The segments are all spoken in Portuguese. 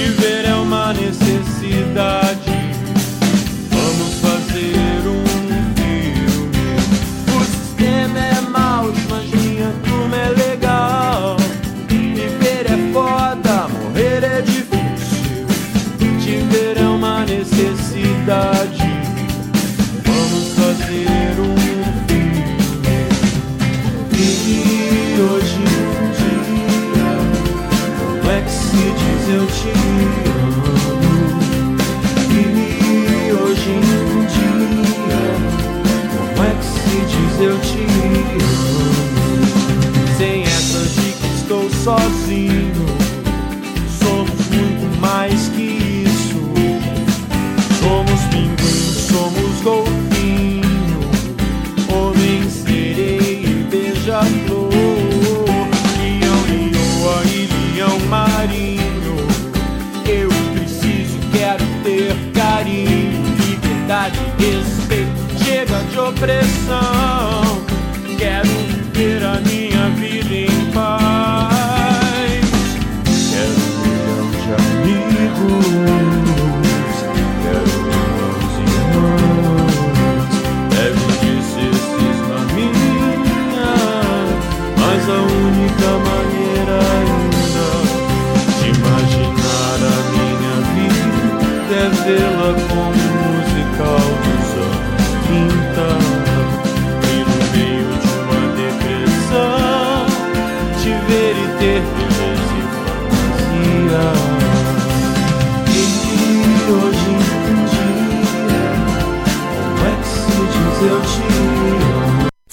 Te ver é uma necessidade.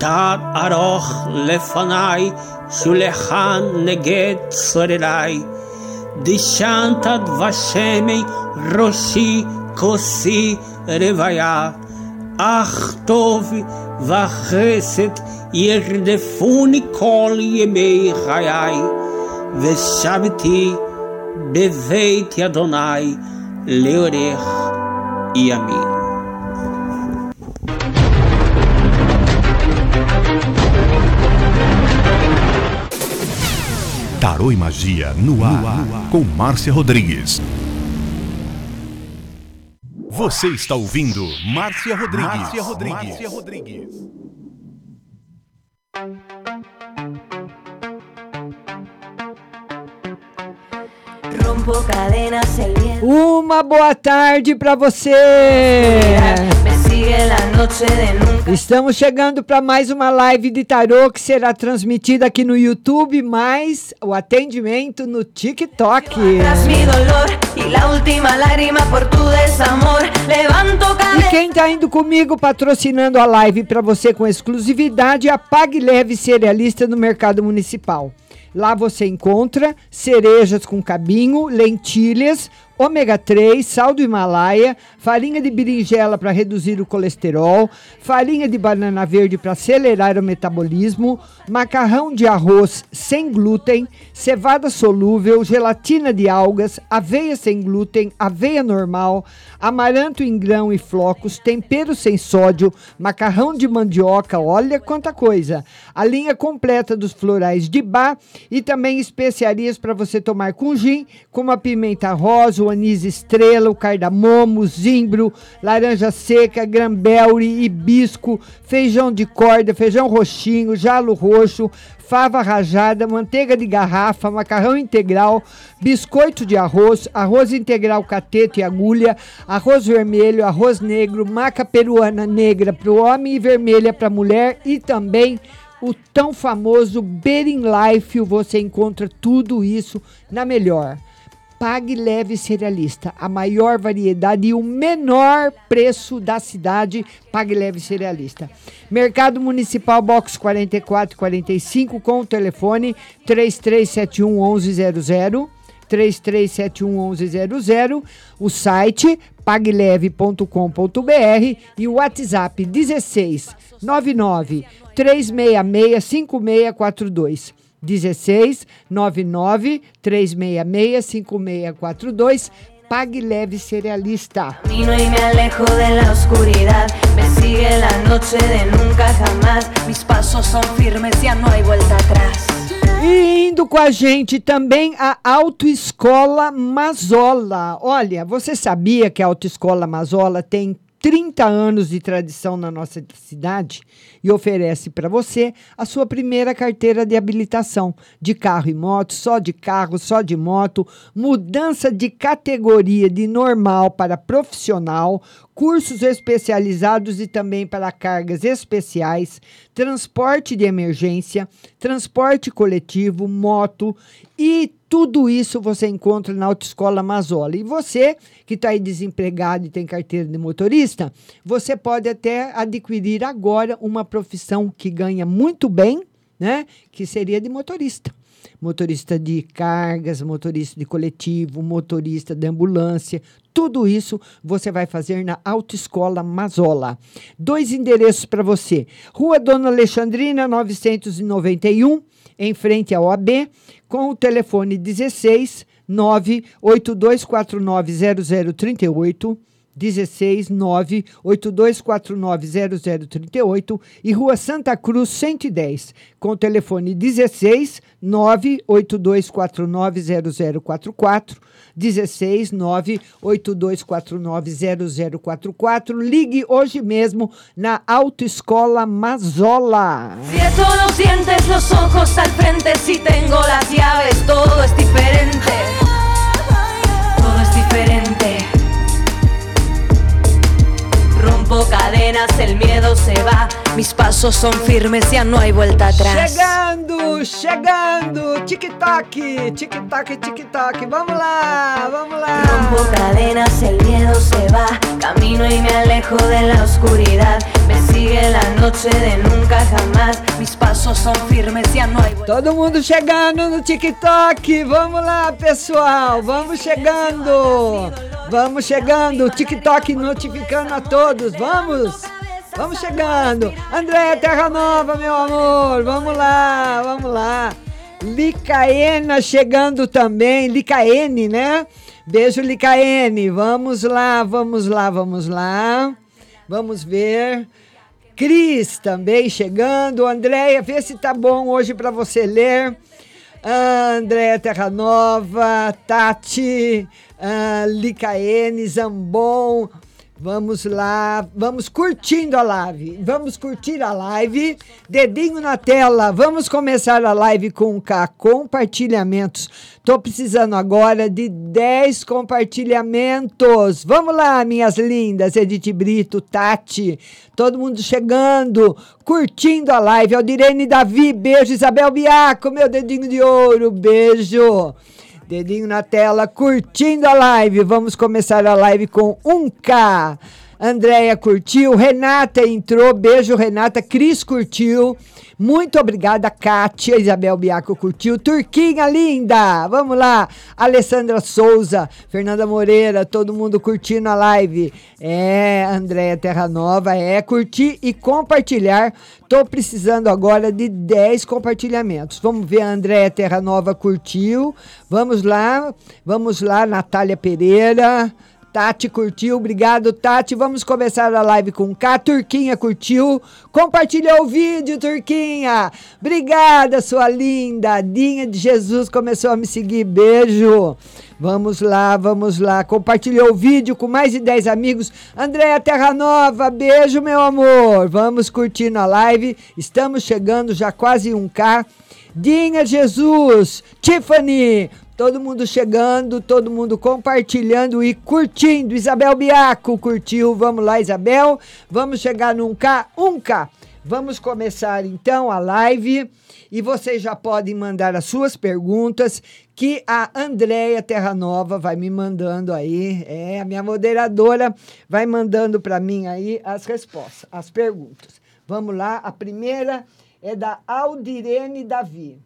Tad aroch lefanai, shulechan neget sorerai. Dishantad vashemei roshi kosi revaya. Ach tov vachesed yerdefuni kol yemei chayai. Veshaviti beveit yadonai leorech e Tarô e Magia no ar, no ar. com Márcia Rodrigues. Você está ouvindo Márcia Rodrigues. Márcia Rodrigues. Márcia Rodrigues. Uma boa tarde para você. Estamos chegando para mais uma live de tarô que será transmitida aqui no YouTube, mais o atendimento no TikTok. E quem está indo comigo patrocinando a live para você com exclusividade é a Pague Leve Cerealista no Mercado Municipal. Lá você encontra cerejas com cabinho, lentilhas, ômega 3, sal do Himalaia, farinha de berinjela para reduzir o colesterol, farinha de banana verde para acelerar o metabolismo, macarrão de arroz sem glúten, cevada solúvel, gelatina de algas, aveia sem glúten, aveia normal, amaranto em grão e flocos, tempero sem sódio, macarrão de mandioca, olha quanta coisa. A linha completa dos florais de bar e também especiarias para você tomar com gin, como a pimenta rosa, anis estrela, o cardamomo, zimbro, laranja seca, grambelre, hibisco, feijão de corda, feijão roxinho, jalo roxo, fava rajada, manteiga de garrafa, macarrão integral, biscoito de arroz, arroz integral catete e agulha, arroz vermelho, arroz negro, maca peruana negra para o homem e vermelha para a mulher e também o tão famoso Bering Life. Você encontra tudo isso na melhor. Pague Leve Cerealista, a maior variedade e o menor preço da cidade. Pague Leve Cerealista. Mercado Municipal Box 44 45 com o telefone 3371 1100. 3371 1100, o site pagleve.com.br e o WhatsApp 16 99 366 5642. 16 99 366 5642 Pague Leve Cerealista. Camino y me alejo de la oscuridad, me sigue la noche de nunca jamás, mis pasos son firmes, ya no hay vuelta atrás. E indo com a gente também a Autoescola Mazola. Olha, você sabia que a Autoescola Mazola tem 30 anos de tradição na nossa cidade e oferece para você a sua primeira carteira de habilitação de carro e moto, só de carro, só de moto, mudança de categoria de normal para profissional, cursos especializados e também para cargas especiais, transporte de emergência, transporte coletivo, moto e tudo isso você encontra na Autoescola Mazola. E você que está aí desempregado e tem carteira de motorista, você pode até adquirir agora uma profissão que ganha muito bem, né? Que seria de motorista. Motorista de cargas, motorista de coletivo, motorista de ambulância, tudo isso você vai fazer na Autoescola Mazola. Dois endereços para você: Rua Dona Alexandrina, 991, em frente ao AB, com o telefone 16 982490038. 16 982490038 e Rua Santa Cruz 110, com telefone 16 982490044, 16 982490044. Ligue hoje mesmo na Autoescola Mazola. Si eso lo sientes los ojos al frente, si tengo las llaves, todo es diferente. Todo es diferente. Rompo cadenas, el miedo se va. Mis pasos son firmes, ya no hay vuelta atrás. Chegando, chegando, tic-tac, tic-tac, tic-tac. Vamos lá, vamos lá. Rompo cadenas, el miedo se va. Camino y me alejo de la oscuridad. Me sigue la noche de nunca jamás. Mis pasos son firmes, ya no hay vuelta Todo mundo chegando no TikTok. Vamos lá, pessoal. Vamos chegando. Vamos chegando. TikTok notificando a todos. Vamos. Vamos chegando. André Terra Nova, meu amor. Vamos lá, vamos lá. Licaena chegando também. Licaene, né? Beijo, Licaene. Vamos lá, vamos lá, vamos lá. Vamos ver. Cris também chegando. Andréia, vê se tá bom hoje para você ler. André Terra Nova, Tati, uh, Licaene, Zambon, Vamos lá, vamos curtindo a live. Vamos curtir a live. Dedinho na tela. Vamos começar a live com K. Compartilhamentos. Tô precisando agora de 10 compartilhamentos. Vamos lá, minhas lindas. Edith Brito, Tati, todo mundo chegando, curtindo a live. Aldirene Davi, beijo. Isabel Biaco, meu dedinho de ouro, beijo. Dedinho na tela, curtindo a live. Vamos começar a live com 1K. Andréia curtiu, Renata entrou, beijo Renata, Cris curtiu, muito obrigada, Kátia, Isabel Biaco curtiu, Turquinha linda, vamos lá, Alessandra Souza, Fernanda Moreira, todo mundo curtindo a live, é, Andréia Terra Nova, é, curtir e compartilhar, tô precisando agora de 10 compartilhamentos, vamos ver, a Andréia Terra Nova curtiu, vamos lá, vamos lá, Natália Pereira, Tati curtiu, obrigado, Tati. Vamos começar a live com K. Turquinha curtiu. Compartilhou o vídeo, Turquinha. Obrigada, sua linda. Dinha de Jesus começou a me seguir. Beijo. Vamos lá, vamos lá. Compartilhou o vídeo com mais de 10 amigos. Andréa Terra Nova, beijo, meu amor. Vamos curtindo a live. Estamos chegando já quase 1K. Dinha Jesus, Tiffany, Todo mundo chegando, todo mundo compartilhando e curtindo. Isabel Biaco curtiu. Vamos lá, Isabel. Vamos chegar num K, um K. Vamos começar então a live e vocês já podem mandar as suas perguntas que a Andréia Terranova vai me mandando aí, é, a minha moderadora vai mandando para mim aí as respostas, as perguntas. Vamos lá, a primeira é da Aldirene Davi.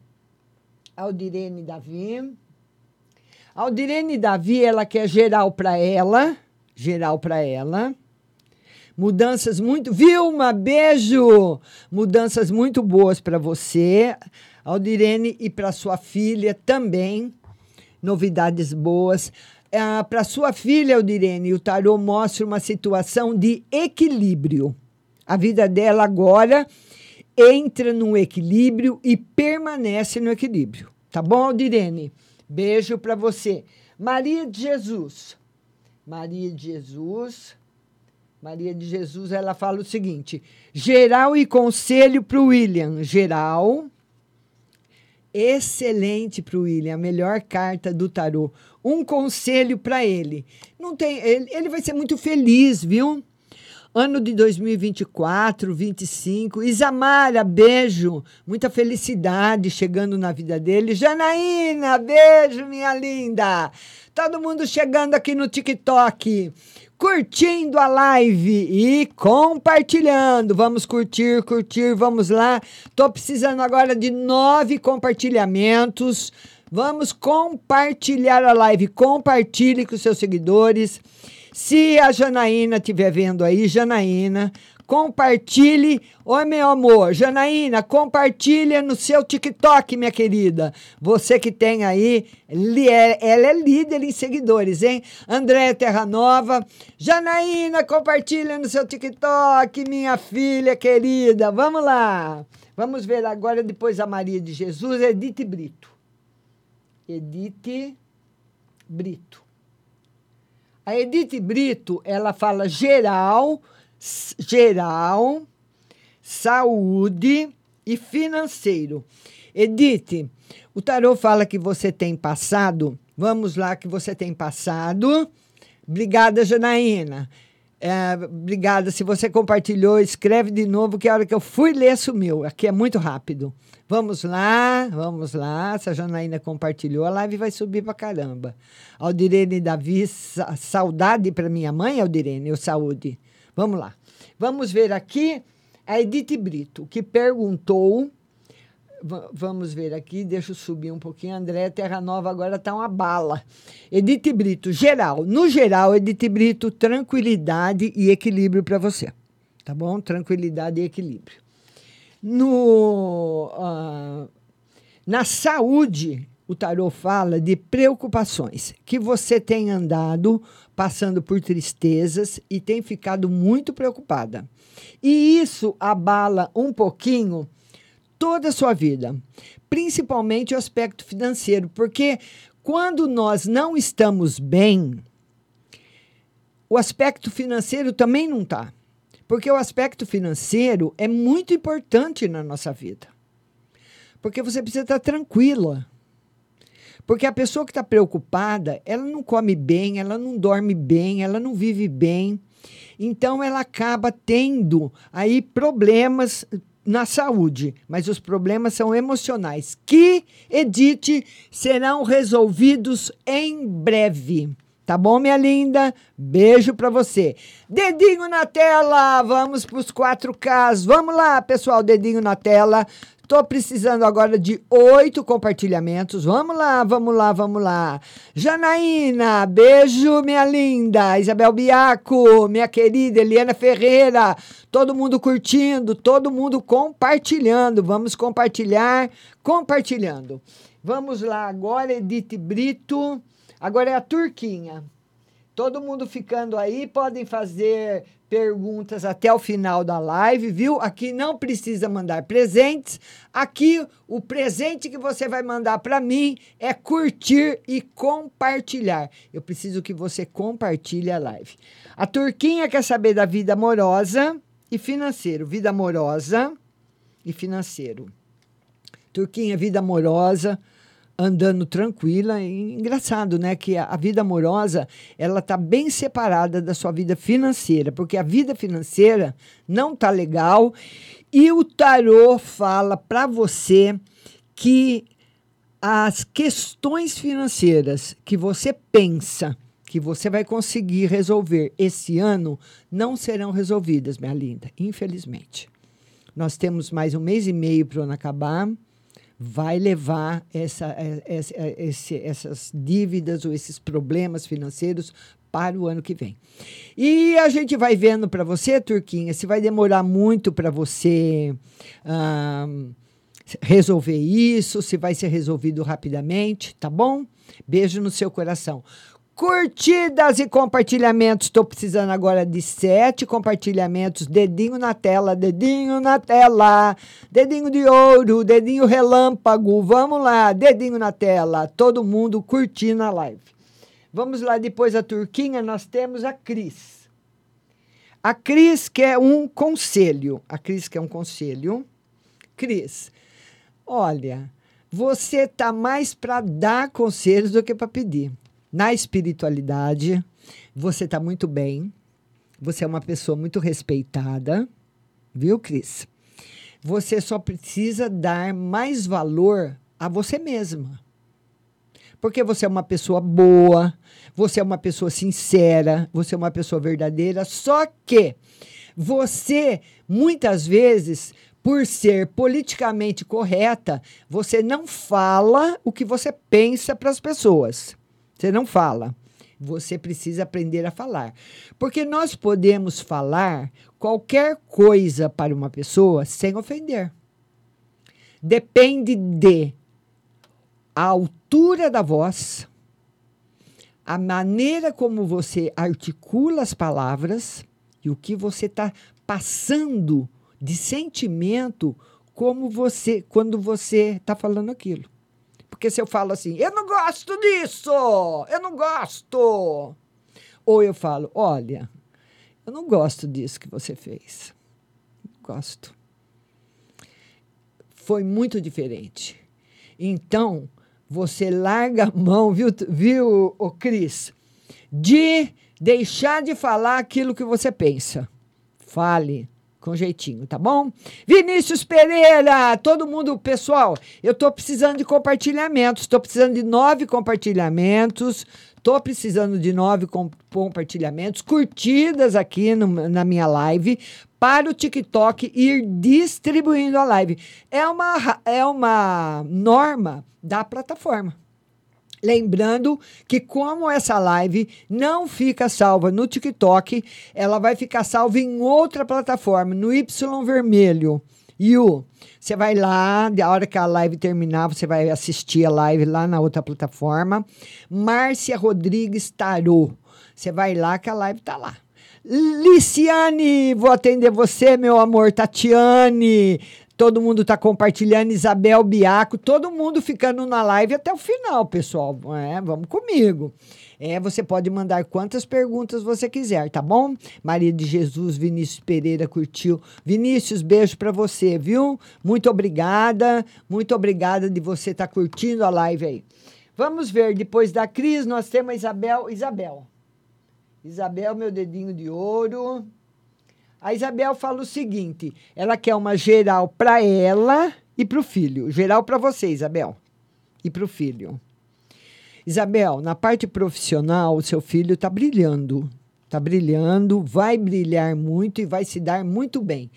Aldirene Davi. Aldirene Davi, ela quer geral para ela, geral para ela. Mudanças muito. Vilma, beijo! Mudanças muito boas para você, Aldirene, e para sua filha também. Novidades boas. Ah, para sua filha, Aldirene, o tarô mostra uma situação de equilíbrio. A vida dela agora entra no equilíbrio e permanece no equilíbrio. Tá bom, Aldirene? Beijo para você. Maria de Jesus. Maria de Jesus. Maria de Jesus, ela fala o seguinte: geral e conselho para o William. Geral. Excelente para o William, a melhor carta do tarô. Um conselho para ele. Não tem, ele, ele vai ser muito feliz, viu? Ano de 2024, 25. Isamara, beijo. Muita felicidade chegando na vida dele. Janaína, beijo, minha linda. Todo mundo chegando aqui no TikTok curtindo a live e compartilhando. Vamos curtir, curtir, vamos lá. Tô precisando agora de nove compartilhamentos. Vamos compartilhar a live. Compartilhe com seus seguidores. Se a Janaína estiver vendo aí, Janaína, compartilhe. Oi, meu amor, Janaína, compartilha no seu TikTok, minha querida. Você que tem aí, é, ela é líder em seguidores, hein? André Terra Nova. Janaína, compartilha no seu TikTok, minha filha querida. Vamos lá. Vamos ver agora, depois a Maria de Jesus, Edith Brito. Edith Brito. A Edith Brito, ela fala geral, geral, saúde e financeiro. Edith, o tarô fala que você tem passado. Vamos lá, que você tem passado. Obrigada, Janaína. É, obrigada. Se você compartilhou, escreve de novo, que a hora que eu fui ler sumiu. Aqui é muito rápido. Vamos lá, vamos lá. Se a Janaína compartilhou, a live vai subir pra caramba. Aldirene Davi, saudade para minha mãe, Aldirene, ou saúde? Vamos lá. Vamos ver aqui a Edith Brito, que perguntou. Vamos ver aqui, deixa eu subir um pouquinho. André Terra Nova agora está uma bala. Edith Brito, geral. No geral, Edith Brito, tranquilidade e equilíbrio para você. Tá bom? Tranquilidade e equilíbrio no, uh, na saúde, o tarô fala de preocupações, que você tem andado passando por tristezas e tem ficado muito preocupada. E isso abala um pouquinho toda a sua vida, principalmente o aspecto financeiro, porque quando nós não estamos bem, o aspecto financeiro também não está. Porque o aspecto financeiro é muito importante na nossa vida. Porque você precisa estar tranquila. Porque a pessoa que está preocupada, ela não come bem, ela não dorme bem, ela não vive bem. Então ela acaba tendo aí problemas na saúde, mas os problemas são emocionais, que, Edite, serão resolvidos em breve. Tá bom, minha linda? Beijo para você. Dedinho na tela, vamos para os quatro Ks. Vamos lá, pessoal, dedinho na tela. Tô precisando agora de oito compartilhamentos. Vamos lá, vamos lá, vamos lá. Janaína, beijo, minha linda. Isabel Biaco, minha querida Eliana Ferreira. Todo mundo curtindo, todo mundo compartilhando. Vamos compartilhar, compartilhando. Vamos lá agora, Edith Brito. Agora é a Turquinha. Todo mundo ficando aí, podem fazer perguntas até o final da live, viu? Aqui não precisa mandar presentes. Aqui o presente que você vai mandar para mim é curtir e compartilhar. Eu preciso que você compartilhe a live. A Turquinha quer saber da vida amorosa e financeiro. Vida amorosa e financeiro. Turquinha, vida amorosa andando tranquila. Engraçado, né? Que a, a vida amorosa ela tá bem separada da sua vida financeira, porque a vida financeira não tá legal. E o tarô fala para você que as questões financeiras que você pensa que você vai conseguir resolver esse ano não serão resolvidas, minha linda, infelizmente. Nós temos mais um mês e meio para o ano acabar vai levar essa, é, essa, é, esse, essas dívidas ou esses problemas financeiros para o ano que vem. E a gente vai vendo para você, Turquinha, se vai demorar muito para você resolver isso, se vai ser resolvido rapidamente, tá bom? Beijo no seu coração. Curtidas e compartilhamentos. Estou precisando agora de sete compartilhamentos. Dedinho na tela, dedinho na tela. Dedinho de ouro, dedinho relâmpago. Vamos lá, dedinho na tela. Todo mundo curtindo a live. Vamos lá, depois da Turquinha, nós temos a Cris. A Cris quer um conselho. A Cris quer um conselho. Cris, olha, você tá mais para dar conselhos do que para pedir na espiritualidade, você está muito bem. Você é uma pessoa muito respeitada, viu, Cris? Você só precisa dar mais valor a você mesma. Porque você é uma pessoa boa, você é uma pessoa sincera, você é uma pessoa verdadeira, só que você, muitas vezes, por ser politicamente correta, você não fala o que você pensa para as pessoas. Você não fala. Você precisa aprender a falar. Porque nós podemos falar qualquer coisa para uma pessoa sem ofender. Depende de a altura da voz, a maneira como você articula as palavras e o que você está passando de sentimento como você quando você está falando aquilo. Porque se eu falo assim, eu não gosto disso, eu não gosto. Ou eu falo, olha, eu não gosto disso que você fez. Gosto. Foi muito diferente. Então, você larga a mão, viu, viu o Cris, de deixar de falar aquilo que você pensa. Fale com jeitinho, tá bom? Vinícius Pereira, todo mundo, pessoal, eu tô precisando de compartilhamentos, tô precisando de nove compartilhamentos, tô precisando de nove com, compartilhamentos, curtidas aqui no, na minha live, para o TikTok ir distribuindo a live. É uma, é uma norma da plataforma. Lembrando que, como essa live não fica salva no TikTok, ela vai ficar salva em outra plataforma, no Y Vermelho. You. Você vai lá, a hora que a live terminar, você vai assistir a live lá na outra plataforma. Márcia Rodrigues Tarô. Você vai lá que a live tá lá. Liciane, vou atender você, meu amor. Tatiane, Todo mundo está compartilhando, Isabel Biaco, todo mundo ficando na live até o final, pessoal. É, vamos comigo. É, você pode mandar quantas perguntas você quiser, tá bom? Maria de Jesus, Vinícius Pereira curtiu. Vinícius, beijo para você, viu? Muito obrigada, muito obrigada de você estar tá curtindo a live aí. Vamos ver, depois da Cris, nós temos a Isabel. Isabel. Isabel, meu dedinho de ouro. A Isabel fala o seguinte: ela quer uma geral para ela e para o filho. Geral para você, Isabel, e para o filho. Isabel, na parte profissional, o seu filho está brilhando. Está brilhando, vai brilhar muito e vai se dar muito bem.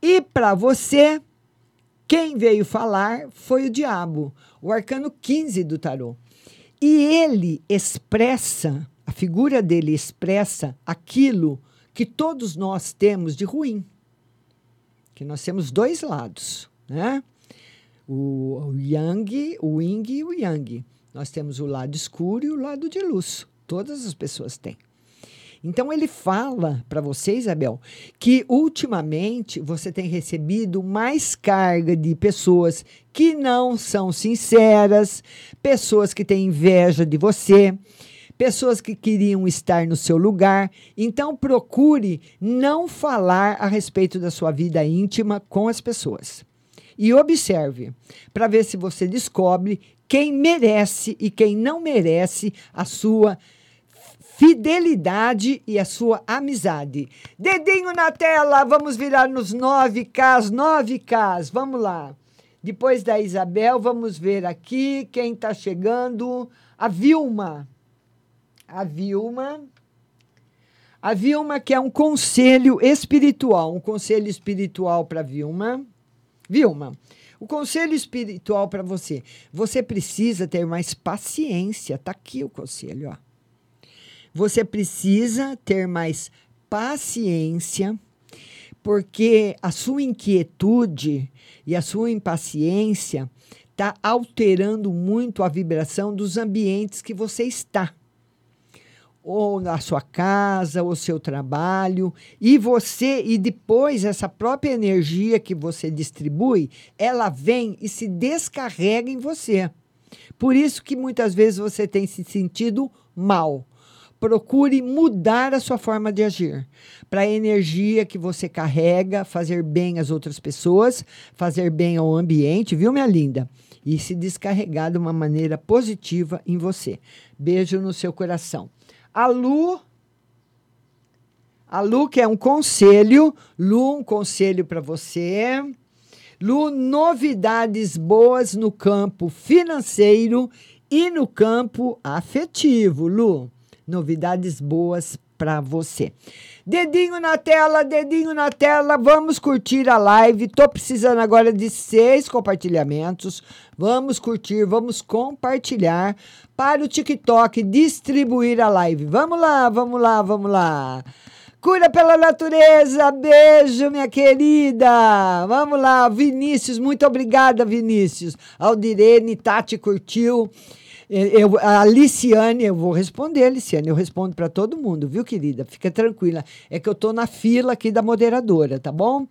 E para você, quem veio falar foi o diabo, o arcano 15 do tarô. E ele expressa, a figura dele expressa aquilo que todos nós temos de ruim. Que nós temos dois lados, né? O, yang, o yin e o yang. Nós temos o lado escuro e o lado de luz. Todas as pessoas têm. Então ele fala para você, Isabel, que ultimamente você tem recebido mais carga de pessoas que não são sinceras, pessoas que têm inveja de você, pessoas que queriam estar no seu lugar. Então, procure não falar a respeito da sua vida íntima com as pessoas. E observe para ver se você descobre quem merece e quem não merece a sua fidelidade e a sua amizade. Dedinho na tela, vamos virar nos 9Ks, 9Ks, vamos lá. Depois da Isabel, vamos ver aqui quem está chegando. A Vilma a Vilma. A Vilma quer um conselho espiritual, um conselho espiritual para Vilma. Vilma, o conselho espiritual para você. Você precisa ter mais paciência. Tá aqui o conselho, ó. Você precisa ter mais paciência, porque a sua inquietude e a sua impaciência está alterando muito a vibração dos ambientes que você está ou na sua casa, ou seu trabalho, e você e depois essa própria energia que você distribui, ela vem e se descarrega em você. Por isso que muitas vezes você tem se sentido mal. Procure mudar a sua forma de agir para a energia que você carrega, fazer bem às outras pessoas, fazer bem ao ambiente, viu, minha linda? E se descarregar de uma maneira positiva em você. Beijo no seu coração. A Lu. A Lu, que é um conselho. Lu, um conselho para você. Lu, novidades boas no campo financeiro e no campo afetivo. Lu, novidades boas para você. Dedinho na tela, dedinho na tela, vamos curtir a live. Tô precisando agora de seis compartilhamentos. Vamos curtir, vamos compartilhar para o TikTok distribuir a live. Vamos lá, vamos lá, vamos lá. Cura pela natureza, beijo, minha querida. Vamos lá, Vinícius, muito obrigada, Vinícius. Aldirene, Tati curtiu. Eu, a Liciane, eu vou responder, Liciane, eu respondo para todo mundo, viu, querida? Fica tranquila. É que eu tô na fila aqui da moderadora, tá bom?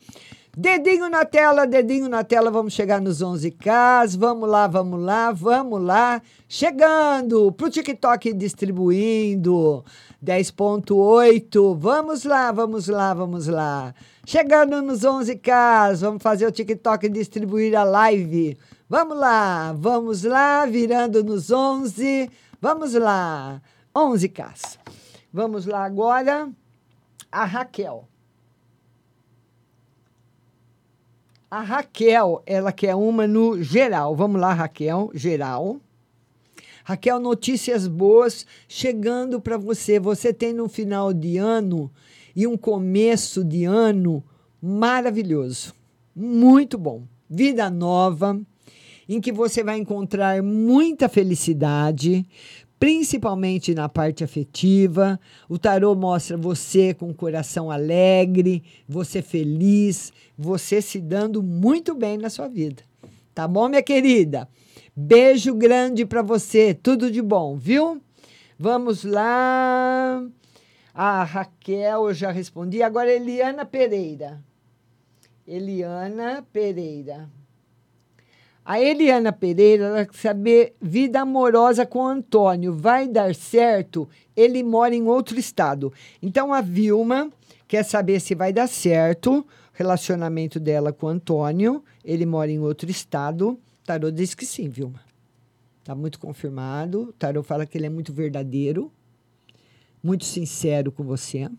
Dedinho na tela, dedinho na tela, vamos chegar nos 11K. Vamos lá, vamos lá, vamos lá. Chegando pro TikTok distribuindo. 10.8. Vamos lá, vamos lá, vamos lá. Chegando nos 11K. Vamos fazer o TikTok distribuir a live. Vamos lá, vamos lá, virando nos 11. Vamos lá. 11K. Vamos lá agora. A Raquel. A Raquel, ela quer uma no geral. Vamos lá, Raquel, geral. Raquel, notícias boas chegando para você. Você tem um final de ano e um começo de ano maravilhoso. Muito bom. Vida nova, em que você vai encontrar muita felicidade, principalmente na parte afetiva. O tarô mostra você com o coração alegre, você feliz, você se dando muito bem na sua vida. Tá bom, minha querida? Beijo grande para você, tudo de bom, viu? Vamos lá. A Raquel, eu já respondi. Agora, Eliana Pereira. Eliana Pereira. A Eliana Pereira ela quer saber vida amorosa com o Antônio. Vai dar certo? Ele mora em outro estado. Então a Vilma quer saber se vai dar certo o relacionamento dela com o Antônio. Ele mora em outro estado. Tarô diz que sim, Vilma. Está muito confirmado. O Tarô fala que ele é muito verdadeiro, muito sincero com você.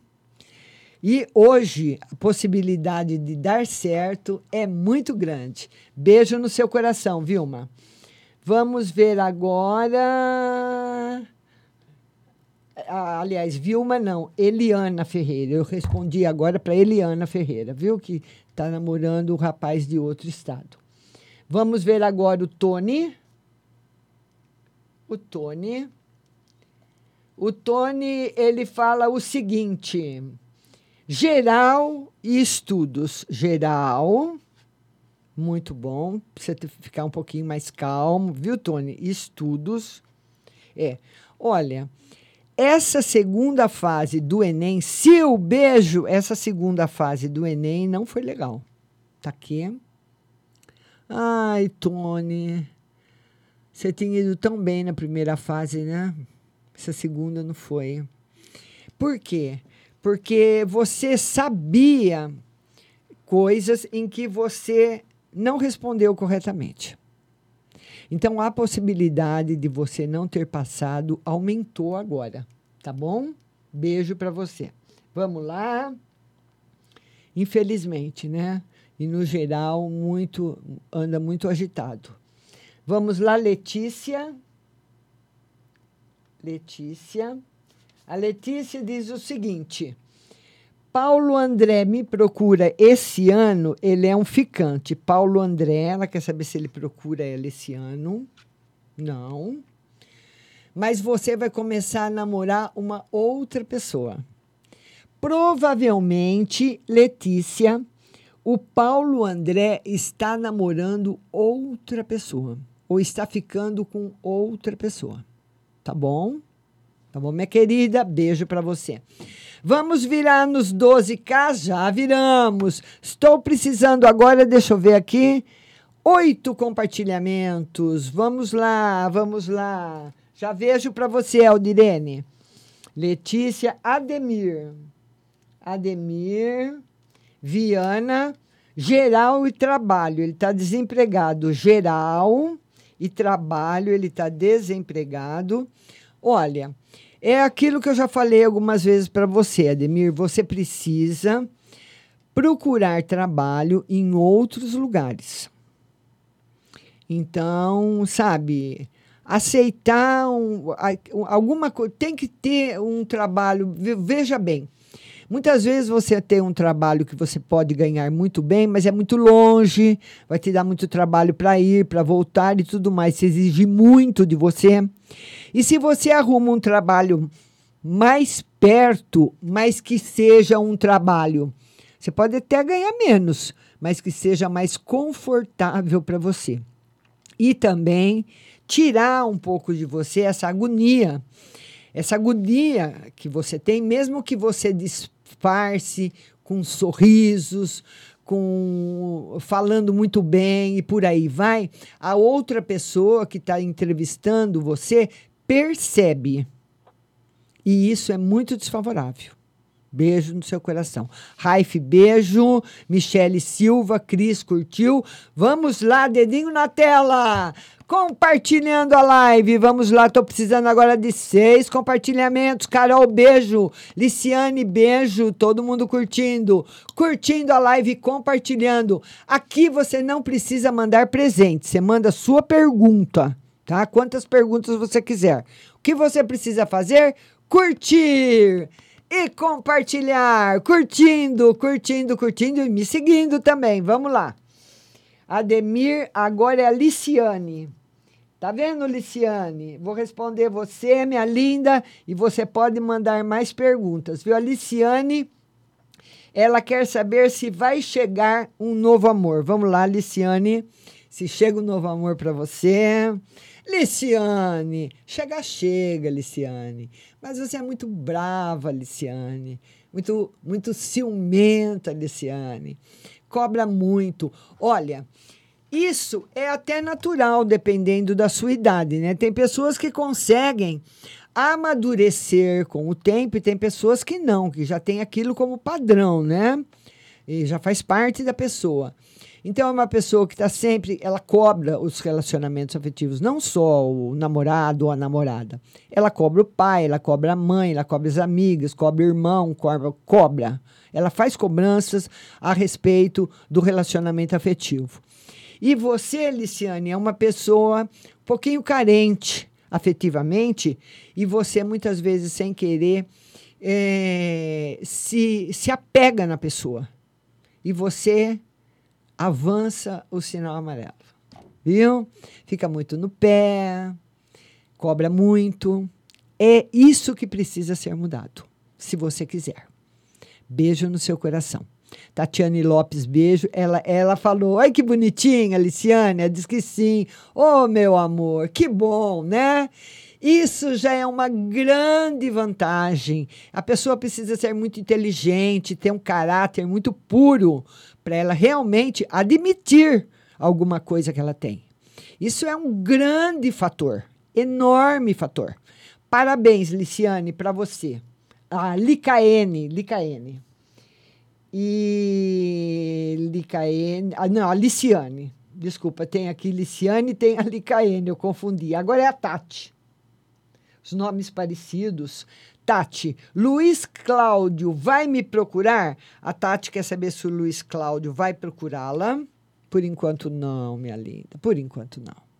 E hoje a possibilidade de dar certo é muito grande. Beijo no seu coração, Vilma. Vamos ver agora. Ah, aliás, Vilma não, Eliana Ferreira. Eu respondi agora para Eliana Ferreira, viu? Que está namorando um rapaz de outro estado. Vamos ver agora o Tony. O Tony. O Tony, ele fala o seguinte: geral e estudos. Geral, muito bom. Precisa ficar um pouquinho mais calmo, viu, Tony? Estudos. É. Olha, essa segunda fase do Enem, se o beijo, essa segunda fase do Enem não foi legal. Tá aqui. Ai, Tony. Você tinha ido tão bem na primeira fase, né? Essa segunda não foi. Por quê? Porque você sabia coisas em que você não respondeu corretamente. Então a possibilidade de você não ter passado aumentou agora, tá bom? Beijo para você. Vamos lá. Infelizmente, né? E no geral muito anda muito agitado. Vamos lá, Letícia. Letícia. A Letícia diz o seguinte: Paulo André me procura esse ano, ele é um ficante. Paulo André, ela quer saber se ele procura ela esse ano. Não. Mas você vai começar a namorar uma outra pessoa. Provavelmente, Letícia, o Paulo André está namorando outra pessoa ou está ficando com outra pessoa. Tá bom? Tá bom, minha querida? Beijo para você. Vamos virar nos 12K? Já viramos. Estou precisando agora, deixa eu ver aqui, oito compartilhamentos. Vamos lá, vamos lá. Já vejo para você, Aldirene. Letícia Ademir. Ademir. Viana. Geral e trabalho. Ele está desempregado. Geral e trabalho, ele está desempregado. Olha, é aquilo que eu já falei algumas vezes para você, Ademir. Você precisa procurar trabalho em outros lugares. Então, sabe, aceitar um, alguma coisa, tem que ter um trabalho. Veja bem, Muitas vezes você tem um trabalho que você pode ganhar muito bem, mas é muito longe, vai te dar muito trabalho para ir, para voltar e tudo mais. Se exige muito de você. E se você arruma um trabalho mais perto, mas que seja um trabalho, você pode até ganhar menos, mas que seja mais confortável para você. E também tirar um pouco de você essa agonia essa agonia que você tem, mesmo que você disfarce com sorrisos, com falando muito bem e por aí vai, a outra pessoa que está entrevistando você percebe. E isso é muito desfavorável. Beijo no seu coração. Raif, beijo. Michele Silva, Cris curtiu. Vamos lá, dedinho na tela compartilhando a live. Vamos lá, tô precisando agora de seis compartilhamentos. Carol, beijo. Liciane, beijo. Todo mundo curtindo. Curtindo a live compartilhando. Aqui você não precisa mandar presente, você manda sua pergunta, tá? Quantas perguntas você quiser. O que você precisa fazer? Curtir e compartilhar. Curtindo, curtindo, curtindo e me seguindo também. Vamos lá. Ademir, agora é a Liciane. Tá vendo, Liciane? Vou responder você, minha linda, e você pode mandar mais perguntas, viu? A Liciane, ela quer saber se vai chegar um novo amor. Vamos lá, Liciane. Se chega um novo amor para você. Liciane, chega, chega, Liciane. Mas você é muito brava, Liciane. Muito, muito ciumenta, Liciane. cobra muito. Olha, isso é até natural, dependendo da sua idade, né? Tem pessoas que conseguem amadurecer com o tempo e tem pessoas que não, que já tem aquilo como padrão, né? E já faz parte da pessoa. Então é uma pessoa que está sempre, ela cobra os relacionamentos afetivos, não só o namorado ou a namorada. Ela cobra o pai, ela cobra a mãe, ela cobra as amigas, cobra o irmão, cobra, cobra. Ela faz cobranças a respeito do relacionamento afetivo. E você, Liciane, é uma pessoa um pouquinho carente afetivamente e você muitas vezes sem querer é, se, se apega na pessoa e você avança o sinal amarelo, viu? Fica muito no pé, cobra muito. É isso que precisa ser mudado, se você quiser. Beijo no seu coração. Tatiane Lopes, beijo. Ela, ela falou: Ai, que bonitinha, Aliciane. Ela disse que sim. Oh, meu amor, que bom, né? Isso já é uma grande vantagem. A pessoa precisa ser muito inteligente, ter um caráter muito puro para ela realmente admitir alguma coisa que ela tem. Isso é um grande fator, enorme fator. Parabéns, Liciane, para você. A Licaene, Licaene e Licaene. Ah, não, a Liciane. Desculpa, tem aqui Liciane tem a Licaene, eu confundi. Agora é a Tati. Os nomes parecidos. Tati, Luiz Cláudio vai me procurar? A Tati quer saber se o Luiz Cláudio vai procurá-la. Por enquanto, não, minha linda. Por enquanto, não.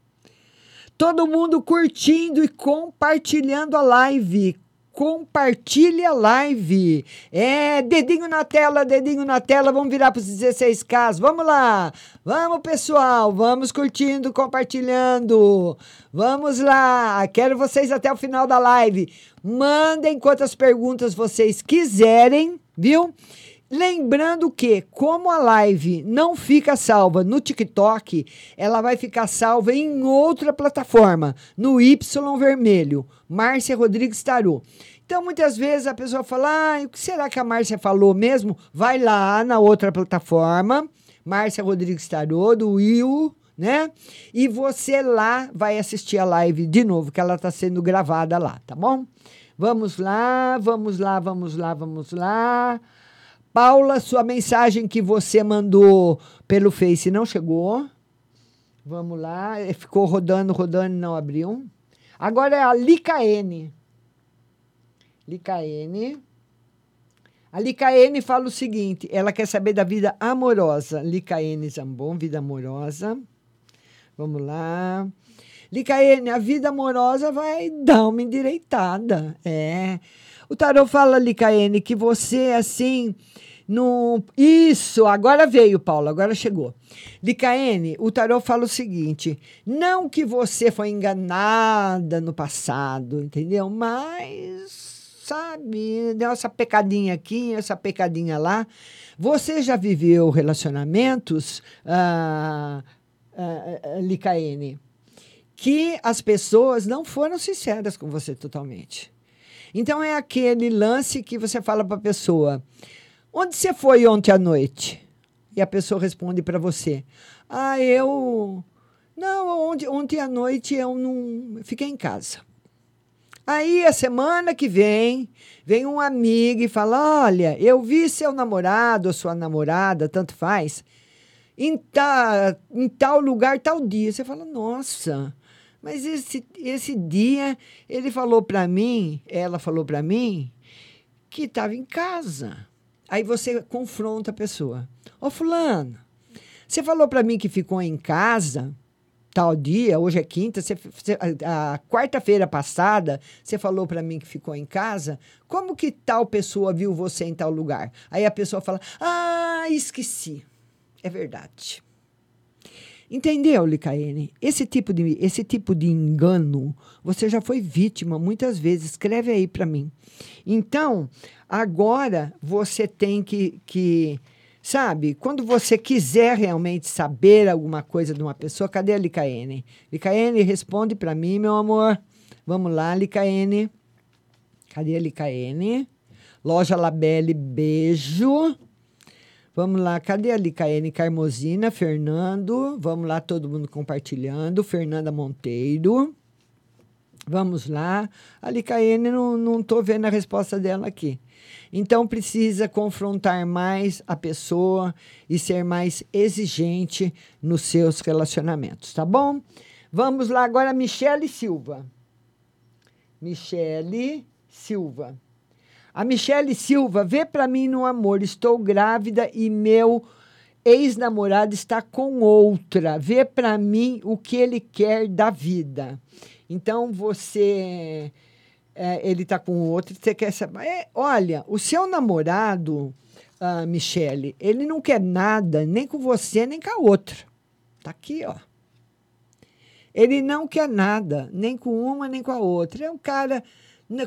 Todo mundo curtindo e compartilhando a live compartilhe a live. É, dedinho na tela, dedinho na tela. Vamos virar para os 16K. Vamos lá. Vamos, pessoal. Vamos curtindo, compartilhando. Vamos lá. Quero vocês até o final da live. Mandem quantas perguntas vocês quiserem, viu? Lembrando que, como a live não fica salva no TikTok, ela vai ficar salva em outra plataforma, no Y vermelho, Márcia Rodrigues Tarô. Então, muitas vezes a pessoa fala: ah, o que será que a Márcia falou mesmo? Vai lá na outra plataforma, Márcia Rodrigues Tarô, do Will, né? E você lá vai assistir a live de novo, que ela está sendo gravada lá, tá bom? Vamos lá, vamos lá, vamos lá, vamos lá. Paula, sua mensagem que você mandou pelo Face não chegou. Vamos lá, ficou rodando, rodando não abriu. Agora é a Licaene. Licaene. A Licaene fala o seguinte: ela quer saber da vida amorosa. Licaene Zambon, vida amorosa. Vamos lá. Licaene, a vida amorosa vai dar uma endireitada. É. O tarot fala, Licaene, que você, assim, no... Isso, agora veio, Paulo, agora chegou. Licaene, o tarot fala o seguinte: não que você foi enganada no passado, entendeu? Mas, sabe, deu essa pecadinha aqui, essa pecadinha lá. Você já viveu relacionamentos, ah, ah, Licaene, que as pessoas não foram sinceras com você totalmente. Então é aquele lance que você fala para a pessoa: onde você foi ontem à noite? E a pessoa responde para você: ah, eu. Não, ontem, ontem à noite eu não. Fiquei em casa. Aí, a semana que vem, vem um amigo e fala: Olha, eu vi seu namorado ou sua namorada, tanto faz, em, ta, em tal lugar, tal dia. Você fala: Nossa, mas esse, esse dia ele falou para mim, ela falou para mim, que estava em casa. Aí você confronta a pessoa. Ô, oh, Fulano, você falou para mim que ficou em casa tal dia, hoje é quinta, você, você, a, a quarta-feira passada, você falou para mim que ficou em casa. Como que tal pessoa viu você em tal lugar? Aí a pessoa fala: Ah, esqueci. É verdade. Entendeu, Licaene? Esse tipo de esse tipo de engano, você já foi vítima muitas vezes. Escreve aí para mim. Então, agora você tem que, que Sabe, quando você quiser realmente saber alguma coisa de uma pessoa, cadê a Licaene? Licaene, responde para mim, meu amor. Vamos lá, Licaene. Cadê a Licaene? Loja Labelle, beijo. Vamos lá, cadê a Licaene Carmosina? Fernando, vamos lá, todo mundo compartilhando. Fernanda Monteiro. Vamos lá. A Licaene, não estou vendo a resposta dela aqui. Então, precisa confrontar mais a pessoa e ser mais exigente nos seus relacionamentos, tá bom? Vamos lá agora, Michele Silva. Michele Silva. A Michele Silva, vê para mim no amor, estou grávida e meu ex-namorado está com outra. Vê para mim o que ele quer da vida. Então você é, ele está com outro, você quer saber. É, olha, o seu namorado, uh, Michele, ele não quer nada nem com você nem com a outra. Tá aqui, ó. Ele não quer nada, nem com uma nem com a outra. É um cara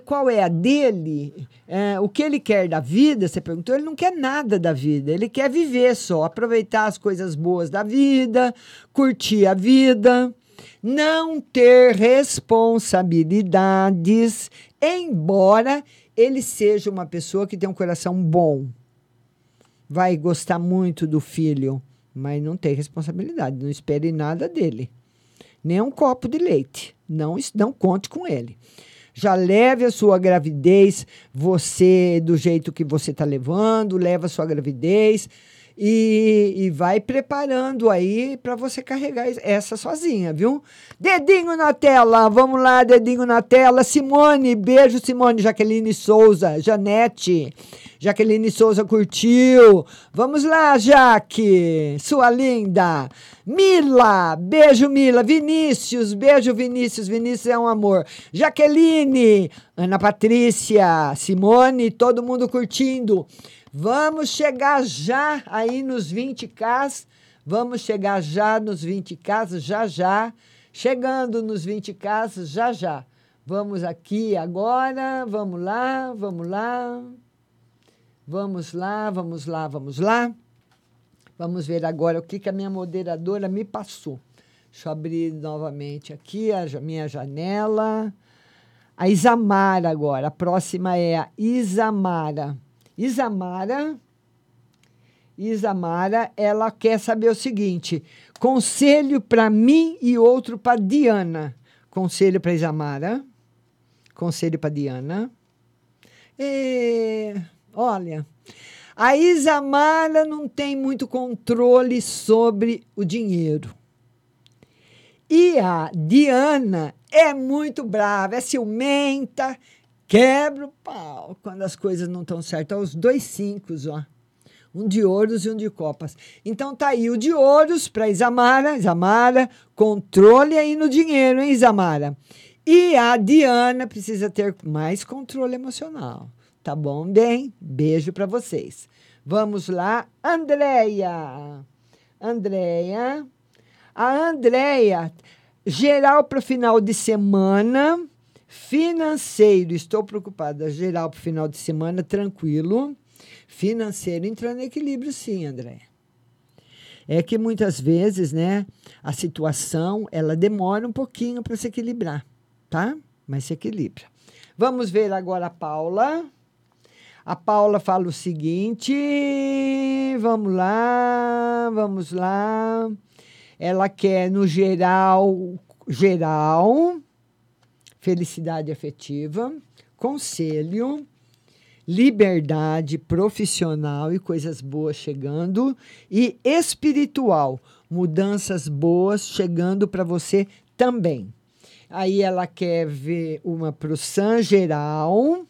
qual é a dele, é, o que ele quer da vida, você perguntou, ele não quer nada da vida, ele quer viver só, aproveitar as coisas boas da vida, curtir a vida, não ter responsabilidades, embora ele seja uma pessoa que tem um coração bom. Vai gostar muito do filho, mas não tem responsabilidade, não espere nada dele. Nem um copo de leite. Não, não conte com ele já leve a sua gravidez, você, do jeito que você está levando, leva a sua gravidez e, e vai preparando aí para você carregar essa sozinha, viu? Dedinho na tela, vamos lá, dedinho na tela. Simone, beijo, Simone. Jaqueline Souza, Janete. Jaqueline Souza curtiu. Vamos lá, Jaque, sua linda. Mila, beijo, Mila. Vinícius, beijo, Vinícius. Vinícius é um amor. Jaqueline, Ana Patrícia, Simone, todo mundo curtindo. Vamos chegar já aí nos 20K. Vamos chegar já nos 20K, já já. Chegando nos 20K, já já. Vamos aqui agora. Vamos lá, vamos lá. Vamos lá, vamos lá, vamos lá. Vamos ver agora o que, que a minha moderadora me passou. Deixa eu abrir novamente aqui a minha janela. A Isamara agora. A próxima é a Isamara. Isamara. Isamara, ela quer saber o seguinte: conselho para mim e outro para Diana. Conselho para Isamara. Conselho para Diana. E Olha, a Isamara não tem muito controle sobre o dinheiro. E a Diana é muito brava, é ciumenta, quebra o pau quando as coisas não estão certas. Os dois cinco, ó. Um de ouros e um de copas. Então tá aí o de ouros para Isamara. Isamara, controle aí no dinheiro, hein, Isamara? E a Diana precisa ter mais controle emocional. Tá bom? Bem, beijo para vocês. Vamos lá, Andréia. Andréia. A Andréia, geral para final de semana, financeiro, estou preocupada. Geral para o final de semana, tranquilo. Financeiro entrando em equilíbrio, sim, Andréia. É que muitas vezes, né, a situação, ela demora um pouquinho para se equilibrar, tá? Mas se equilibra. Vamos ver agora a Paula. A Paula fala o seguinte: vamos lá, vamos lá. Ela quer, no geral, geral, felicidade afetiva, conselho, liberdade profissional e coisas boas chegando, e espiritual, mudanças boas chegando para você também. Aí ela quer ver uma para o San geral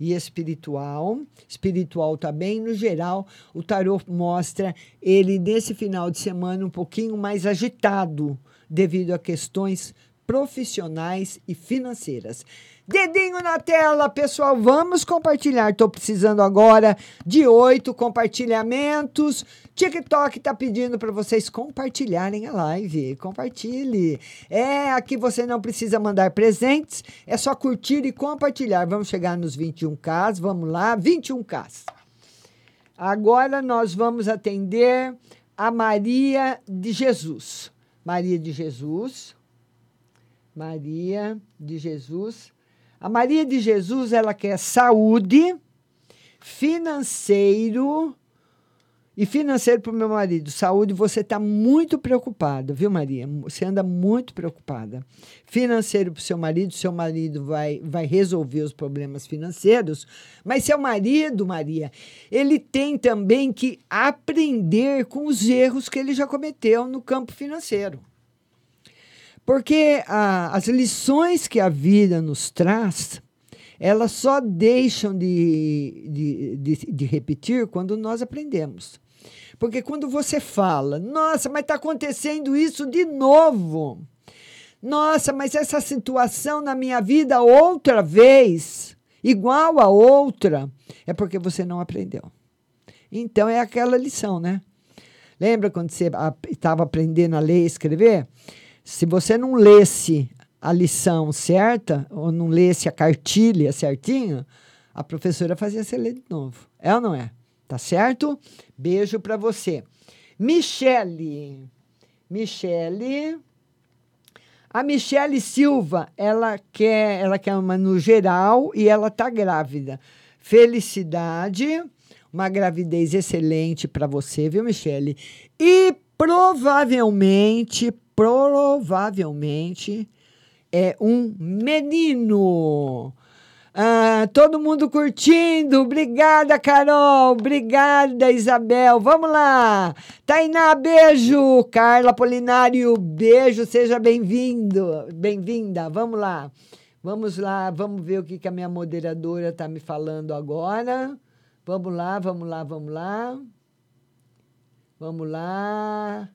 e espiritual. Espiritual também, no geral, o tarô mostra ele nesse final de semana um pouquinho mais agitado devido a questões profissionais e financeiras. Dedinho na tela, pessoal, vamos compartilhar. Estou precisando agora de oito compartilhamentos. TikTok está pedindo para vocês compartilharem a live. Compartilhe. É, aqui você não precisa mandar presentes, é só curtir e compartilhar. Vamos chegar nos 21K, vamos lá, 21K. Agora nós vamos atender a Maria de Jesus. Maria de Jesus. Maria de Jesus. A Maria de Jesus, ela quer saúde, financeiro E financeiro para o meu marido, saúde, você está muito preocupada, viu, Maria? Você anda muito preocupada. Financeiro para o seu marido, seu marido vai, vai resolver os problemas financeiros, mas seu marido, Maria, ele tem também que aprender com os erros que ele já cometeu no campo financeiro. Porque a, as lições que a vida nos traz, elas só deixam de, de, de, de repetir quando nós aprendemos. Porque quando você fala, nossa, mas está acontecendo isso de novo. Nossa, mas essa situação na minha vida outra vez, igual a outra, é porque você não aprendeu. Então é aquela lição, né? Lembra quando você estava aprendendo a ler e escrever? Se você não lesse a lição certa, ou não lesse a cartilha certinho, a professora fazia você ler de novo. É ou não é? Tá certo? Beijo para você. Michele. Michele. A Michele Silva, ela quer, ela quer uma no geral e ela tá grávida. Felicidade, uma gravidez excelente para você, viu, Michele? E provavelmente, provavelmente é um menino. Ah, todo mundo curtindo. Obrigada, Carol. Obrigada, Isabel. Vamos lá. Tainá, beijo. Carla Polinário, beijo. Seja bem-vindo. Bem-vinda. Vamos lá. Vamos lá. Vamos ver o que, que a minha moderadora está me falando agora. Vamos lá, vamos lá, vamos lá. Vamos lá.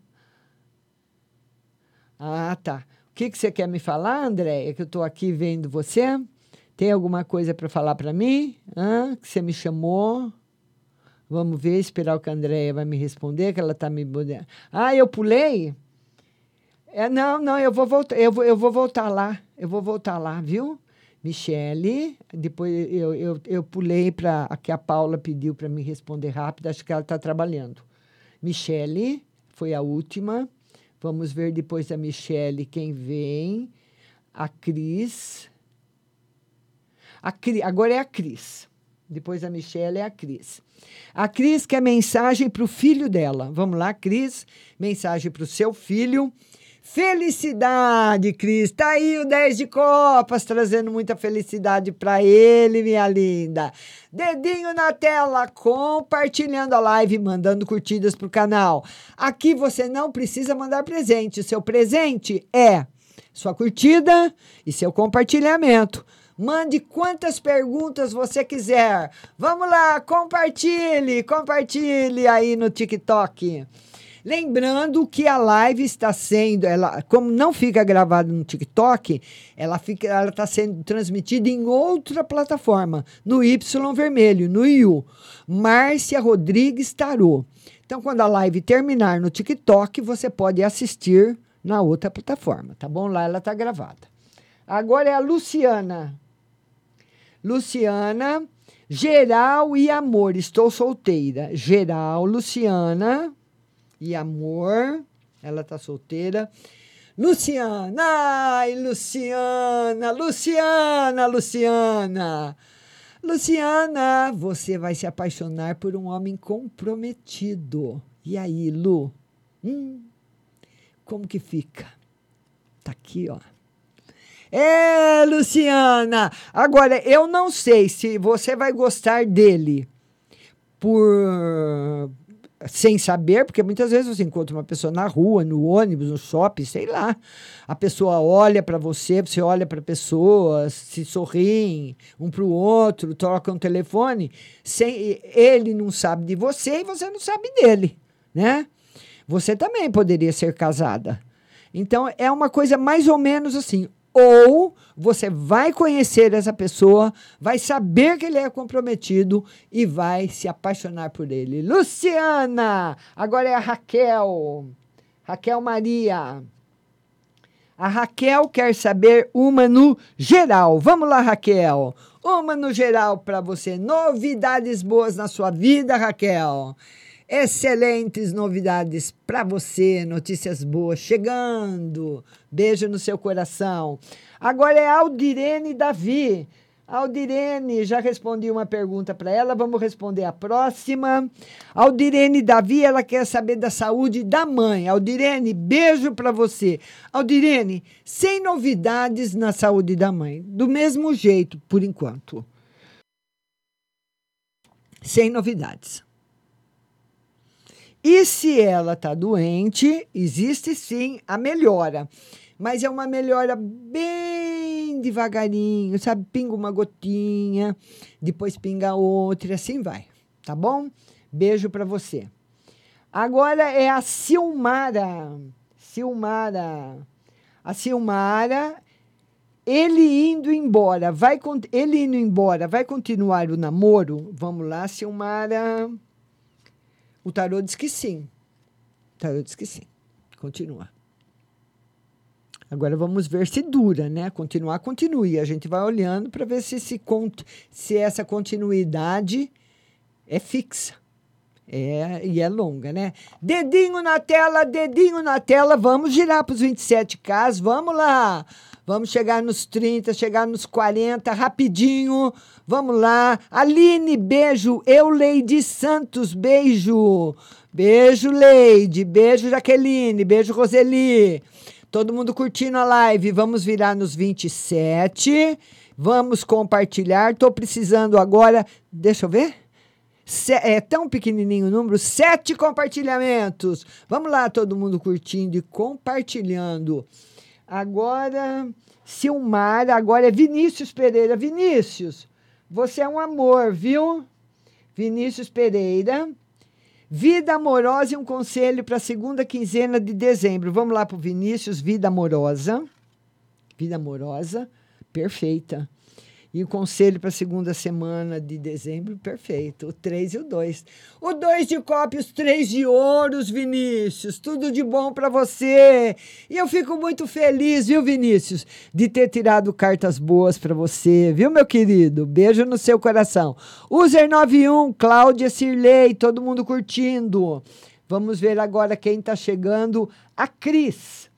Ah, tá. O que, que você quer me falar, André? É que eu estou aqui vendo você. Tem alguma coisa para falar para mim? Hã? Que você me chamou? Vamos ver, esperar o que a Andréia vai me responder, que ela está me. Ah, eu pulei? É, não, não, eu vou voltar, eu vou, eu vou voltar lá. Eu vou voltar lá, viu? Michele, depois eu, eu, eu pulei para que a Paula pediu para me responder rápido, acho que ela está trabalhando. Michele foi a última. Vamos ver depois da Michele quem vem. A Cris. A Cris, agora é a Cris. Depois a Michelle é a Cris. A Cris quer mensagem para o filho dela. Vamos lá, Cris. Mensagem para o seu filho. Felicidade, Cris. Tá aí o 10 de copas, trazendo muita felicidade para ele, minha linda. Dedinho na tela, compartilhando a live, mandando curtidas pro canal. Aqui você não precisa mandar presente. O seu presente é sua curtida e seu compartilhamento. Mande quantas perguntas você quiser. Vamos lá, compartilhe, compartilhe aí no TikTok. Lembrando que a live está sendo, ela, como não fica gravada no TikTok, ela fica, ela está sendo transmitida em outra plataforma, no Y vermelho, no IU. Márcia Rodrigues Tarô. Então, quando a live terminar no TikTok, você pode assistir na outra plataforma, tá bom? Lá ela está gravada. Agora é a Luciana. Luciana, geral e amor. Estou solteira. Geral, Luciana e amor. Ela está solteira. Luciana, ai, Luciana, Luciana, Luciana. Luciana, você vai se apaixonar por um homem comprometido. E aí, Lu? Hum, como que fica? Tá aqui, ó. É, Luciana! Agora, eu não sei se você vai gostar dele por sem saber, porque muitas vezes você encontra uma pessoa na rua, no ônibus, no shopping, sei lá. A pessoa olha para você, você olha para a pessoa, se sorriem um para o outro, trocam um telefone, sem ele não sabe de você e você não sabe dele, né? Você também poderia ser casada. Então é uma coisa mais ou menos assim ou você vai conhecer essa pessoa, vai saber que ele é comprometido e vai se apaixonar por ele. Luciana! Agora é a Raquel. Raquel Maria. A Raquel quer saber uma no geral. Vamos lá, Raquel. Uma no geral para você. Novidades boas na sua vida, Raquel. Excelentes novidades para você, notícias boas chegando. Beijo no seu coração. Agora é Aldirene Davi. Aldirene, já respondi uma pergunta para ela, vamos responder a próxima. Aldirene Davi, ela quer saber da saúde da mãe. Aldirene, beijo para você. Aldirene, sem novidades na saúde da mãe, do mesmo jeito, por enquanto. Sem novidades. E se ela está doente, existe sim a melhora mas é uma melhora bem devagarinho, sabe? Pinga uma gotinha, depois pinga outra, e assim vai, tá bom? Beijo para você. Agora é a Silmara. Silmara. A Silmara, ele indo embora, vai ele indo embora, vai continuar o namoro? Vamos lá, Silmara. O tarô diz que sim. O tarô diz que sim. Continua. Agora vamos ver se dura, né? Continuar, continue. A gente vai olhando para ver se, se, se essa continuidade é fixa. É, e é longa, né? Dedinho na tela, dedinho na tela. Vamos girar para os 27 casos. Vamos lá. Vamos chegar nos 30, chegar nos 40, rapidinho. Vamos lá. Aline, beijo. Eu, Leide Santos, beijo. Beijo, Leide. Beijo, Jaqueline. Beijo, Roseli. Todo mundo curtindo a live. Vamos virar nos 27. Vamos compartilhar. Estou precisando agora. Deixa eu ver. É tão pequenininho o número, sete compartilhamentos. Vamos lá, todo mundo curtindo e compartilhando. Agora, Silmara, agora é Vinícius Pereira. Vinícius, você é um amor, viu? Vinícius Pereira. Vida amorosa e um conselho para a segunda quinzena de dezembro. Vamos lá para o Vinícius, vida amorosa. Vida amorosa, perfeita. E o conselho para a segunda semana de dezembro, perfeito. O 3 e o 2. O 2 de copa e os 3 de ouros, Vinícius. Tudo de bom para você. E eu fico muito feliz, viu, Vinícius, de ter tirado cartas boas para você, viu, meu querido? Beijo no seu coração. User 91, Cláudia Cirlei, todo mundo curtindo. Vamos ver agora quem está chegando. A Cris.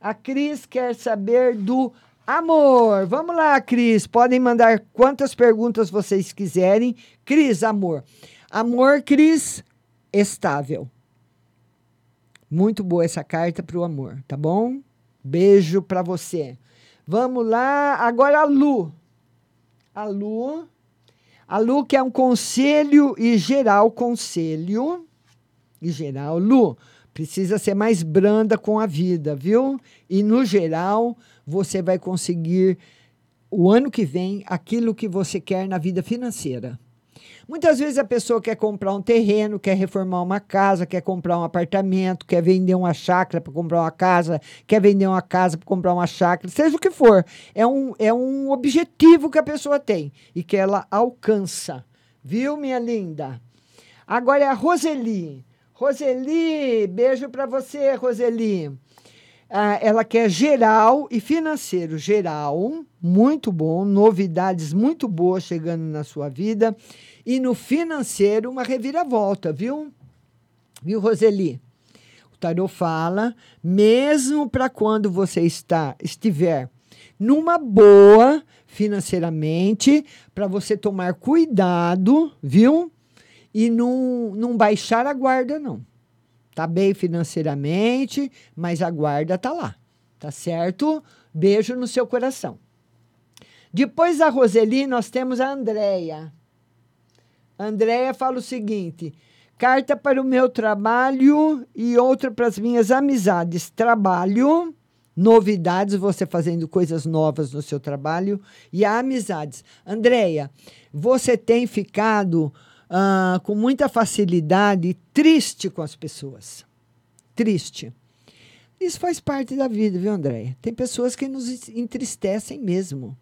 A Cris quer saber do Amor, vamos lá, Cris. Podem mandar quantas perguntas vocês quiserem. Cris, amor. Amor, Cris, estável. Muito boa essa carta para o amor, tá bom? Beijo para você. Vamos lá, agora a Lu. A Lu. A Lu que é um conselho e geral conselho e geral. Lu, precisa ser mais branda com a vida, viu? E no geral, você vai conseguir o ano que vem aquilo que você quer na vida financeira. Muitas vezes a pessoa quer comprar um terreno, quer reformar uma casa, quer comprar um apartamento, quer vender uma chácara para comprar uma casa, quer vender uma casa para comprar uma chácara, seja o que for. É um, é um objetivo que a pessoa tem e que ela alcança. Viu, minha linda? Agora é a Roseli. Roseli, beijo para você, Roseli. Ah, ela quer geral e financeiro. Geral, muito bom, novidades muito boas chegando na sua vida. E no financeiro, uma reviravolta, viu? Viu, Roseli? O tarot fala, mesmo para quando você está estiver numa boa financeiramente, para você tomar cuidado, viu? E não, não baixar a guarda, não. Tá bem financeiramente, mas a guarda tá lá. Tá certo? Beijo no seu coração. Depois da Roseli, nós temos a Andréia. Andréia fala o seguinte: carta para o meu trabalho e outra para as minhas amizades. Trabalho, novidades, você fazendo coisas novas no seu trabalho e amizades. Andréia, você tem ficado ah, com muita facilidade triste com as pessoas. Triste. Isso faz parte da vida, viu, Andréia? Tem pessoas que nos entristecem mesmo.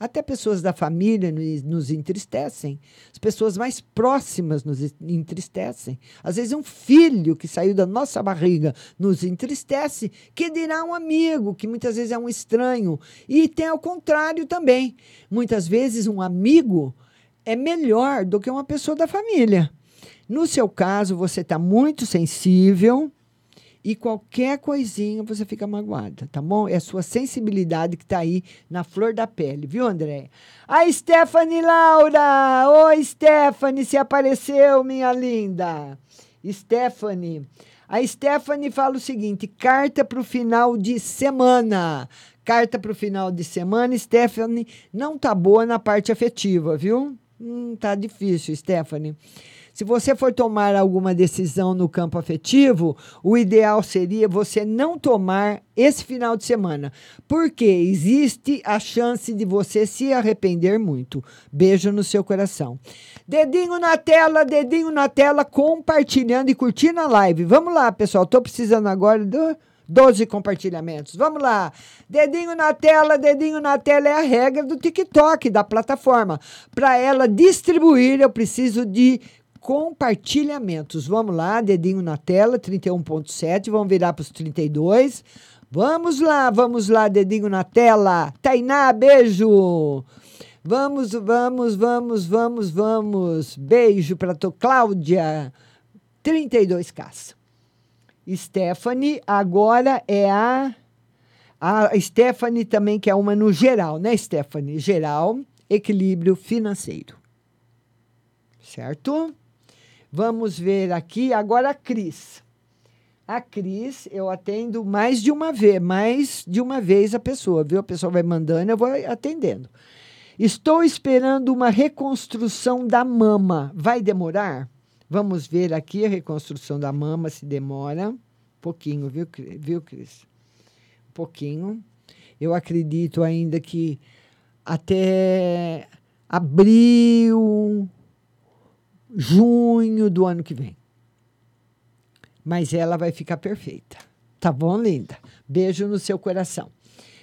Até pessoas da família nos entristecem. As pessoas mais próximas nos entristecem. Às vezes, um filho que saiu da nossa barriga nos entristece, que dirá um amigo, que muitas vezes é um estranho. E tem ao contrário também. Muitas vezes, um amigo é melhor do que uma pessoa da família. No seu caso, você está muito sensível e qualquer coisinha você fica magoada, tá bom? É a sua sensibilidade que tá aí na flor da pele, viu, André? A Stephanie Laura! Oi, Stephanie, se apareceu, minha linda. Stephanie. A Stephanie fala o seguinte: carta para o final de semana. Carta para o final de semana, Stephanie não tá boa na parte afetiva, viu? Hum, tá difícil, Stephanie. Se você for tomar alguma decisão no campo afetivo, o ideal seria você não tomar esse final de semana, porque existe a chance de você se arrepender muito. Beijo no seu coração. Dedinho na tela, dedinho na tela, compartilhando e curtindo a live. Vamos lá, pessoal. Tô precisando agora do 12 compartilhamentos. Vamos lá. Dedinho na tela, dedinho na tela é a regra do TikTok, da plataforma. Para ela distribuir, eu preciso de compartilhamentos. Vamos lá, dedinho na tela, 31.7, vamos virar para os 32. Vamos lá, vamos lá, dedinho na tela. Tainá, beijo. Vamos, vamos, vamos, vamos, vamos. Beijo para tua Cláudia. 32 caça. Stephanie agora é a a Stephanie também que é uma no geral, né, Stephanie? Geral, equilíbrio financeiro. Certo? Vamos ver aqui agora a Cris. A Cris, eu atendo mais de uma vez, mais de uma vez a pessoa, viu? A pessoa vai mandando, eu vou atendendo. Estou esperando uma reconstrução da mama. Vai demorar? Vamos ver aqui a reconstrução da mama se demora. Um pouquinho, viu, viu Cris? Um pouquinho. Eu acredito ainda que até abril, junho do ano que vem. Mas ela vai ficar perfeita. Tá bom, linda? Beijo no seu coração.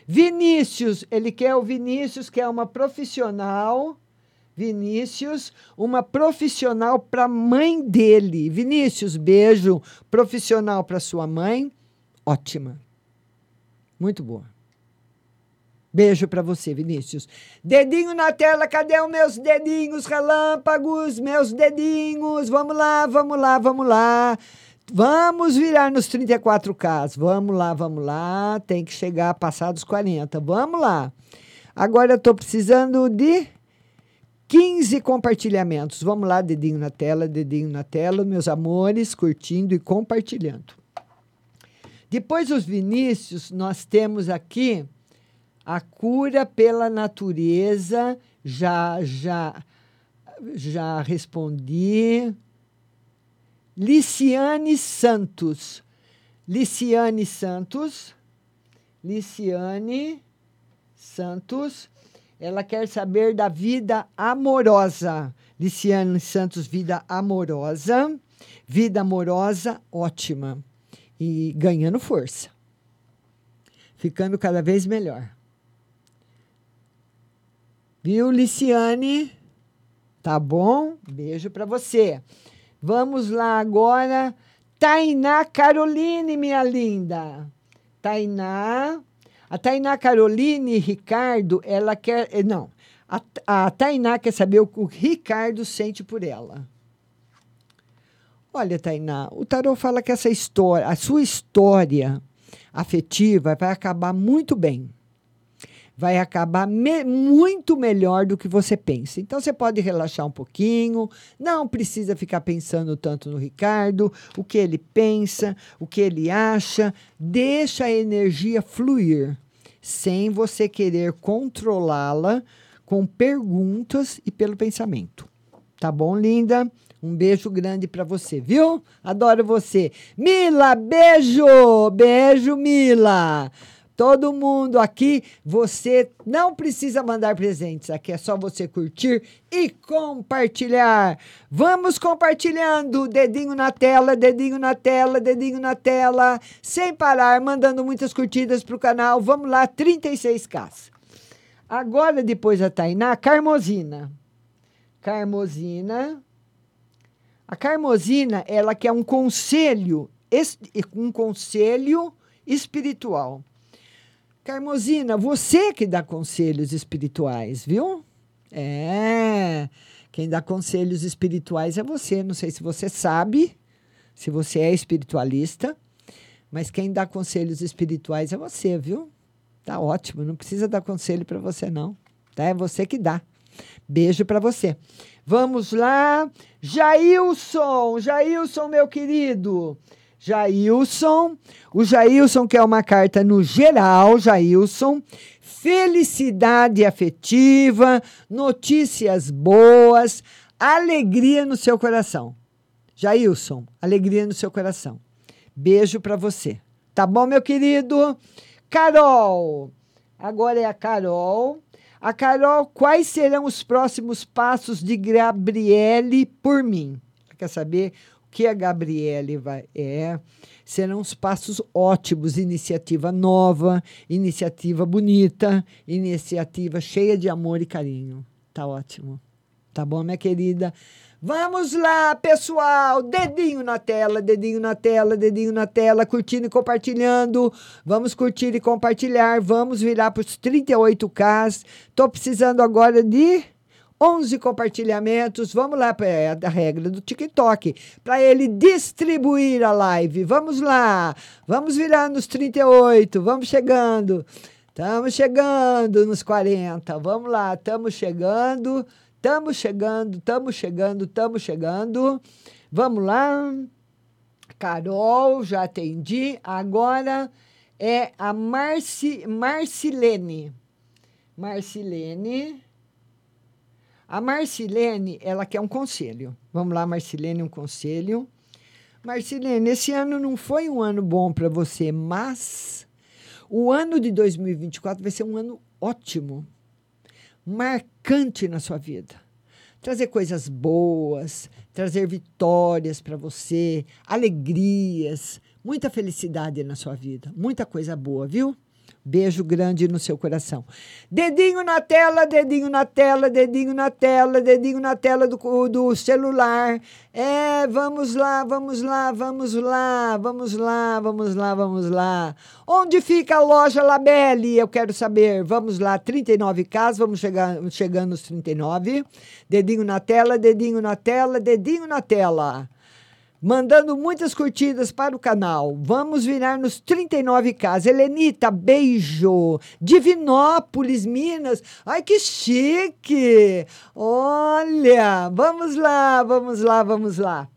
Vinícius, ele quer o Vinícius, que é uma profissional. Vinícius, uma profissional para a mãe dele. Vinícius, beijo. Profissional para sua mãe. Ótima. Muito boa. Beijo para você, Vinícius. Dedinho na tela, cadê os meus dedinhos relâmpagos? Meus dedinhos. Vamos lá, vamos lá, vamos lá. Vamos virar nos 34K. Vamos lá, vamos lá. Tem que chegar passados 40. Vamos lá. Agora eu estou precisando de 15 compartilhamentos. Vamos lá, dedinho na tela, dedinho na tela, meus amores, curtindo e compartilhando. Depois dos Vinícius, nós temos aqui a cura pela natureza, já já já respondi. Liciane Santos. Liciane Santos. Liciane Santos. Ela quer saber da vida amorosa. Liciane Santos, vida amorosa. Vida amorosa, ótima. E ganhando força. Ficando cada vez melhor. Viu, Liciane? Tá bom? Beijo para você. Vamos lá agora. Tainá Caroline, minha linda. Tainá. A Tainá Caroline Ricardo, ela quer. Eh, não. A, a Tainá quer saber o que o Ricardo sente por ela. Olha, Tainá, o tarô fala que essa história, a sua história afetiva vai acabar muito bem vai acabar me muito melhor do que você pensa. Então você pode relaxar um pouquinho, não precisa ficar pensando tanto no Ricardo, o que ele pensa, o que ele acha, deixa a energia fluir, sem você querer controlá-la com perguntas e pelo pensamento. Tá bom, linda? Um beijo grande para você, viu? Adoro você. Mila, beijo! Beijo, Mila! Todo mundo aqui, você não precisa mandar presentes, aqui é só você curtir e compartilhar. Vamos compartilhando, dedinho na tela, dedinho na tela, dedinho na tela, sem parar, mandando muitas curtidas pro canal. Vamos lá, 36k. Agora, depois da Tainá, Carmosina. Carmosina. A Carmosina, ela quer um conselho, um conselho espiritual. Carmosina, você que dá conselhos espirituais, viu? É. Quem dá conselhos espirituais é você. Não sei se você sabe, se você é espiritualista, Mas quem dá conselhos espirituais é você, viu? Tá ótimo, não precisa dar conselho para você não. Tá? É você que dá. Beijo para você. Vamos lá. Jailson, Jailson, meu querido. Jailson, o Jailson quer uma carta no geral, Jailson. Felicidade afetiva, notícias boas, alegria no seu coração. Jailson, alegria no seu coração. Beijo para você. Tá bom, meu querido? Carol. Agora é a Carol. A Carol, quais serão os próximos passos de Gabriele por mim? Quer saber que a Gabriele vai é? Serão os passos ótimos, iniciativa nova, iniciativa bonita, iniciativa cheia de amor e carinho. Tá ótimo. Tá bom, minha querida? Vamos lá, pessoal. Dedinho na tela, dedinho na tela, dedinho na tela, curtindo e compartilhando. Vamos curtir e compartilhar. Vamos virar para os 38K. Estou precisando agora de 11 compartilhamentos. Vamos lá, é a regra do TikTok, para ele distribuir a live. Vamos lá. Vamos virar nos 38. Vamos chegando. Estamos chegando nos 40. Vamos lá, estamos chegando. Estamos chegando, estamos chegando, estamos chegando. Vamos lá. Carol, já atendi. Agora é a Marci, Marcilene. Marcilene. A Marcilene, ela quer um conselho. Vamos lá, Marcilene, um conselho. Marcilene, esse ano não foi um ano bom para você, mas o ano de 2024 vai ser um ano ótimo marcante na sua vida. Trazer coisas boas, trazer vitórias para você, alegrias, muita felicidade na sua vida, muita coisa boa, viu? Beijo grande no seu coração. Dedinho na tela, dedinho na tela, dedinho na tela, dedinho na tela do, do celular. É, vamos lá, vamos lá, vamos lá, vamos lá, vamos lá, vamos lá. Onde fica a loja Labelle? Eu quero saber. Vamos lá, 39 casas, vamos chegar, chegando nos 39. Dedinho na tela, dedinho na tela, dedinho na tela mandando muitas curtidas para o canal. Vamos virar nos 39K. Helenita, beijo. Divinópolis, Minas. Ai, que chique! Olha, vamos lá, vamos lá, vamos lá.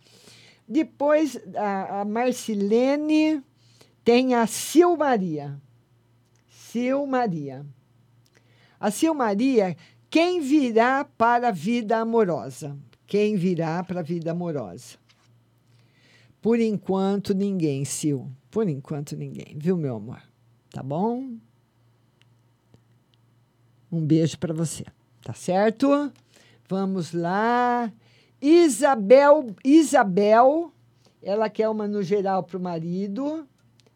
Depois, a, a Marcilene tem a Sil Maria. Sil Maria. A Sil Maria, quem virá para a vida amorosa? Quem virá para a vida amorosa? Por enquanto, ninguém, Sil. Por enquanto, ninguém, viu, meu amor? Tá bom? Um beijo para você, tá certo? Vamos lá. Isabel, Isabel, ela quer uma no geral para o marido.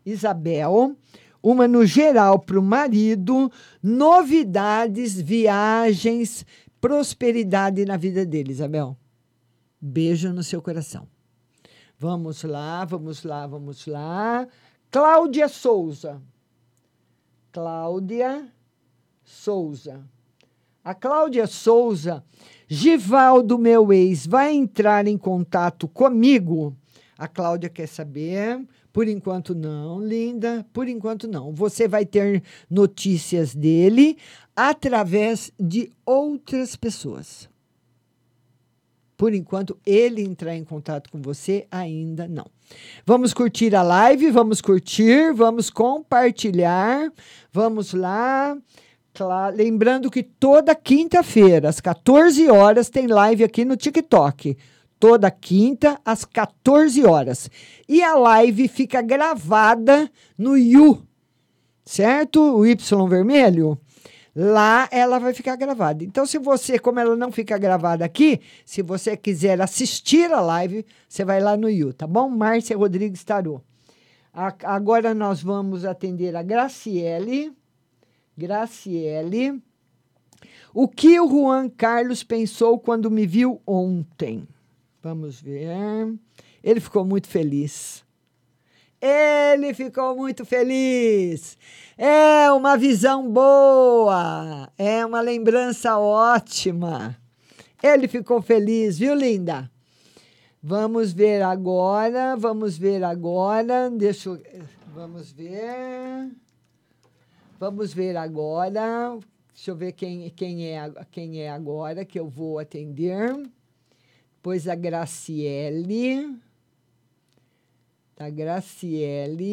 Isabel, uma no geral para o marido. Novidades, viagens, prosperidade na vida dele, Isabel. Beijo no seu coração. Vamos lá, vamos lá, vamos lá. Cláudia Souza. Cláudia Souza. A Cláudia Souza, Givaldo, meu ex, vai entrar em contato comigo? A Cláudia quer saber. Por enquanto, não, linda. Por enquanto, não. Você vai ter notícias dele através de outras pessoas. Por enquanto, ele entrar em contato com você, ainda não. Vamos curtir a live, vamos curtir, vamos compartilhar. Vamos lá. Lembrando que toda quinta-feira, às 14 horas, tem live aqui no TikTok. Toda quinta, às 14 horas. E a live fica gravada no You, certo? O Y vermelho. Lá ela vai ficar gravada. Então, se você, como ela não fica gravada aqui, se você quiser assistir a live, você vai lá no YouTube, tá bom? Márcia Rodrigues Tarô. agora nós vamos atender a Graciele. Graciele. O que o Juan Carlos pensou quando me viu ontem? Vamos ver. Ele ficou muito feliz. Ele ficou muito feliz. É uma visão boa, é uma lembrança ótima. Ele ficou feliz, viu, linda? Vamos ver agora, vamos ver agora. Deixa eu Vamos ver. Vamos ver agora. Deixa eu ver quem, quem, é, quem é agora que eu vou atender. Pois a Graciele. Da Graciele.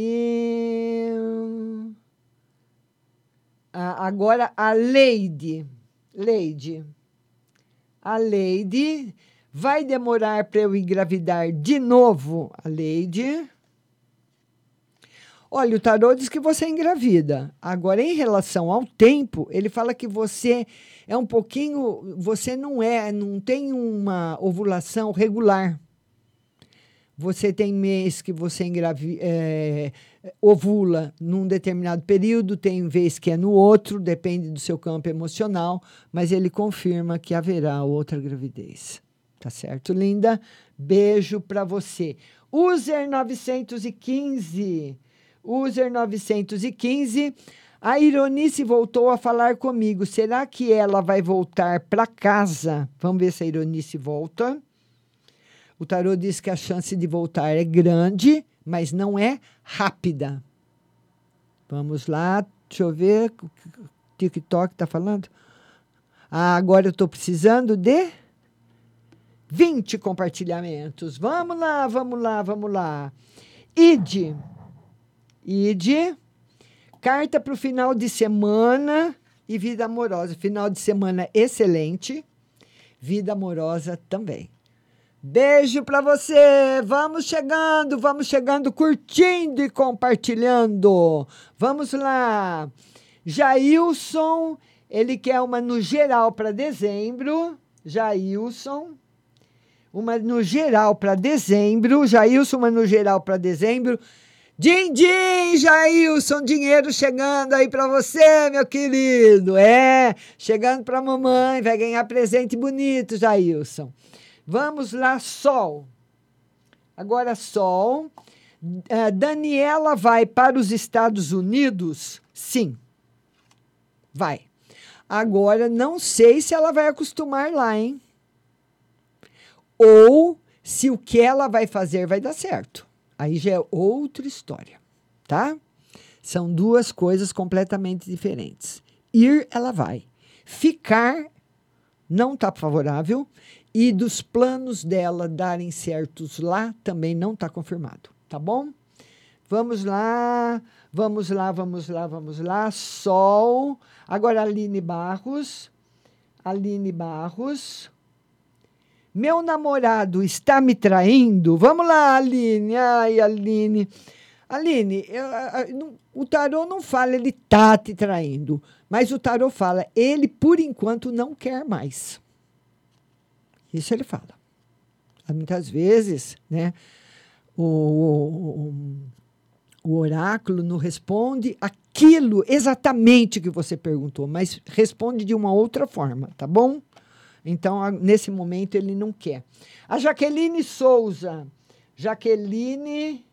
Ah, agora a Leide. Leide. A Leide. Vai demorar para eu engravidar de novo, a Leide? Olha, o tarô diz que você é engravida. Agora, em relação ao tempo, ele fala que você é um pouquinho. Você não é, não tem uma ovulação regular. Você tem mês que você engravi, é, ovula num determinado período, tem vez que é no outro, depende do seu campo emocional, mas ele confirma que haverá outra gravidez. Tá certo, linda? Beijo para você. User 915. User 915. A Ironice voltou a falar comigo. Será que ela vai voltar para casa? Vamos ver se a Ironice volta. O tarô diz que a chance de voltar é grande, mas não é rápida. Vamos lá, deixa eu ver. O TikTok está falando? Ah, agora eu estou precisando de 20 compartilhamentos. Vamos lá, vamos lá, vamos lá. ID. ID. Carta para o final de semana e vida amorosa. Final de semana excelente. Vida amorosa também. Beijo para você. Vamos chegando, vamos chegando, curtindo e compartilhando. Vamos lá. Jailson, ele quer uma no geral para dezembro. Jailson uma no geral para dezembro. Jailson, uma no geral para dezembro. Din, din, Jailson, dinheiro chegando aí para você, meu querido. É, chegando para mamãe, vai ganhar presente bonito, Jailson. Vamos lá, Sol. Agora, Sol. Uh, Daniela vai para os Estados Unidos? Sim. Vai. Agora, não sei se ela vai acostumar lá, hein? ou se o que ela vai fazer vai dar certo. Aí já é outra história, tá? São duas coisas completamente diferentes. Ir, ela vai. Ficar não está favorável e dos planos dela darem certos lá também não está confirmado, tá bom? Vamos lá, vamos lá, vamos lá, vamos lá. Sol. Agora Aline Barros. Aline Barros. Meu namorado está me traindo? Vamos lá, Aline. Ai, Aline. Aline, eu, eu, o tarô não fala ele tá te traindo, mas o tarô fala ele por enquanto não quer mais. Isso ele fala. Muitas vezes, né, o, o, o oráculo não responde aquilo exatamente que você perguntou, mas responde de uma outra forma, tá bom? Então, nesse momento, ele não quer. A Jaqueline Souza. Jaqueline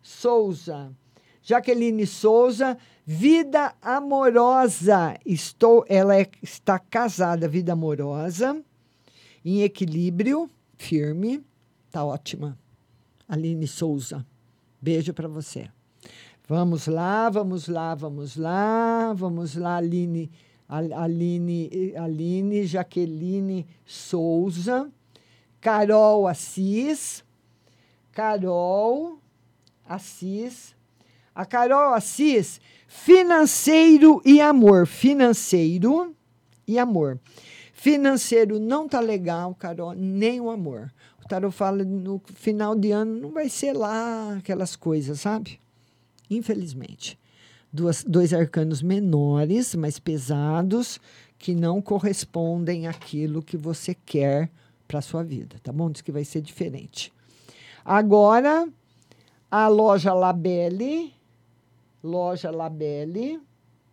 Souza. Jaqueline Souza, vida amorosa. Estou, ela é, está casada, vida amorosa, em equilíbrio, firme. Tá ótima. Aline Souza. Beijo para você. Vamos lá, vamos lá, vamos lá, vamos lá, Aline Aline, Aline Jaqueline Souza, Carol Assis, Carol Assis, a Carol Assis, financeiro e amor, financeiro e amor. Financeiro não tá legal, Carol, nem o amor. O tarot fala no final de ano não vai ser lá aquelas coisas, sabe? Infelizmente duas, dois arcanos menores, mais pesados, que não correspondem àquilo que você quer para sua vida, tá bom? Diz que vai ser diferente. Agora, a loja Labelle, loja Labelle,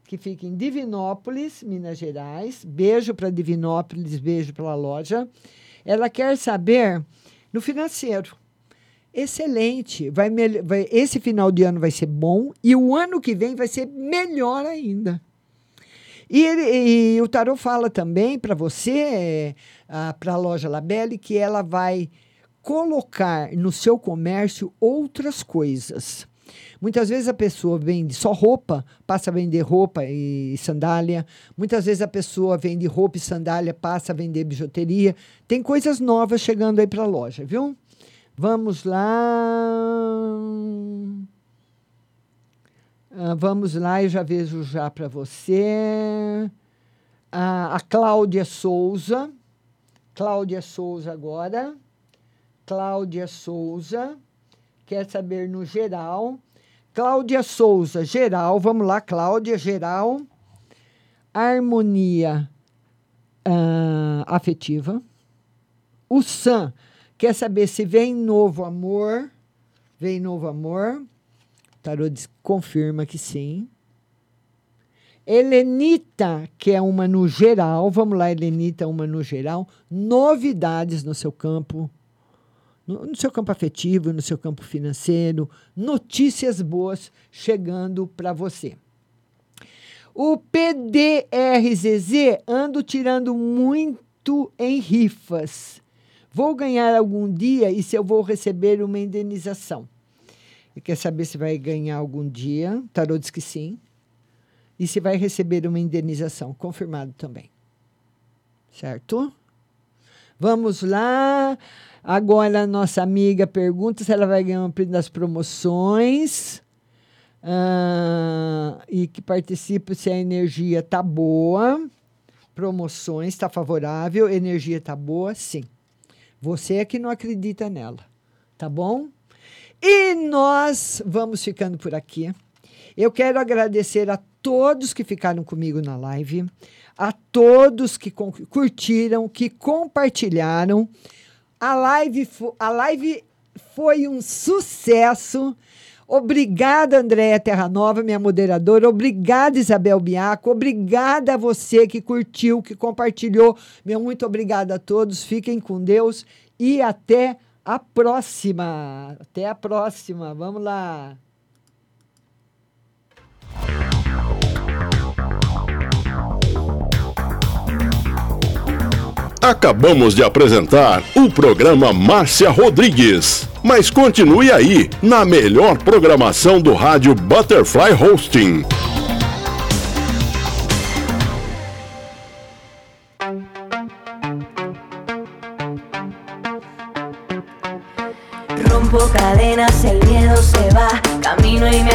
que fica em Divinópolis, Minas Gerais. Beijo para Divinópolis, beijo para a loja. Ela quer saber no financeiro excelente. Vai, vai, esse final de ano vai ser bom e o ano que vem vai ser melhor ainda. E, e o Tarot fala também para você, para a loja Labelle, que ela vai colocar no seu comércio outras coisas. Muitas vezes a pessoa vende só roupa, passa a vender roupa e sandália. Muitas vezes a pessoa vende roupa e sandália, passa a vender bijuteria. Tem coisas novas chegando aí para a loja, viu? Vamos lá. Ah, vamos lá, eu já vejo já para você. Ah, a Cláudia Souza. Cláudia Souza agora. Cláudia Souza. Quer saber no geral. Cláudia Souza, geral. Vamos lá, Cláudia, geral. Harmonia uh, afetiva. O Sam quer saber se vem novo amor. Vem novo amor. Tarô confirma que sim. Helenita, que é uma no geral. Vamos lá, Helenita, uma no geral. Novidades no seu campo no, no seu campo afetivo, no seu campo financeiro, notícias boas chegando para você. O PDRZZ ando tirando muito em rifas. Vou ganhar algum dia e se eu vou receber uma indenização. E quer saber se vai ganhar algum dia? Tarô diz que sim. E se vai receber uma indenização. Confirmado também. Certo? Vamos lá. Agora, a nossa amiga pergunta se ela vai ganhar um prêmio das promoções. Uh, e que participe se a energia tá boa. Promoções está favorável, energia tá boa, sim. Você é que não acredita nela, tá bom? E nós vamos ficando por aqui. Eu quero agradecer a todos que ficaram comigo na live, a todos que curtiram, que compartilharam. A live, a live foi um sucesso. Obrigada, Andréia Terranova, minha moderadora. Obrigada, Isabel Biaco. Obrigada a você que curtiu, que compartilhou. Meu muito obrigada a todos. Fiquem com Deus e até a próxima. Até a próxima. Vamos lá. Acabamos de apresentar o programa Márcia Rodrigues. Mas continue aí, na melhor programação do rádio Butterfly Hosting. Rompo cadenas, el miedo se va, camino y me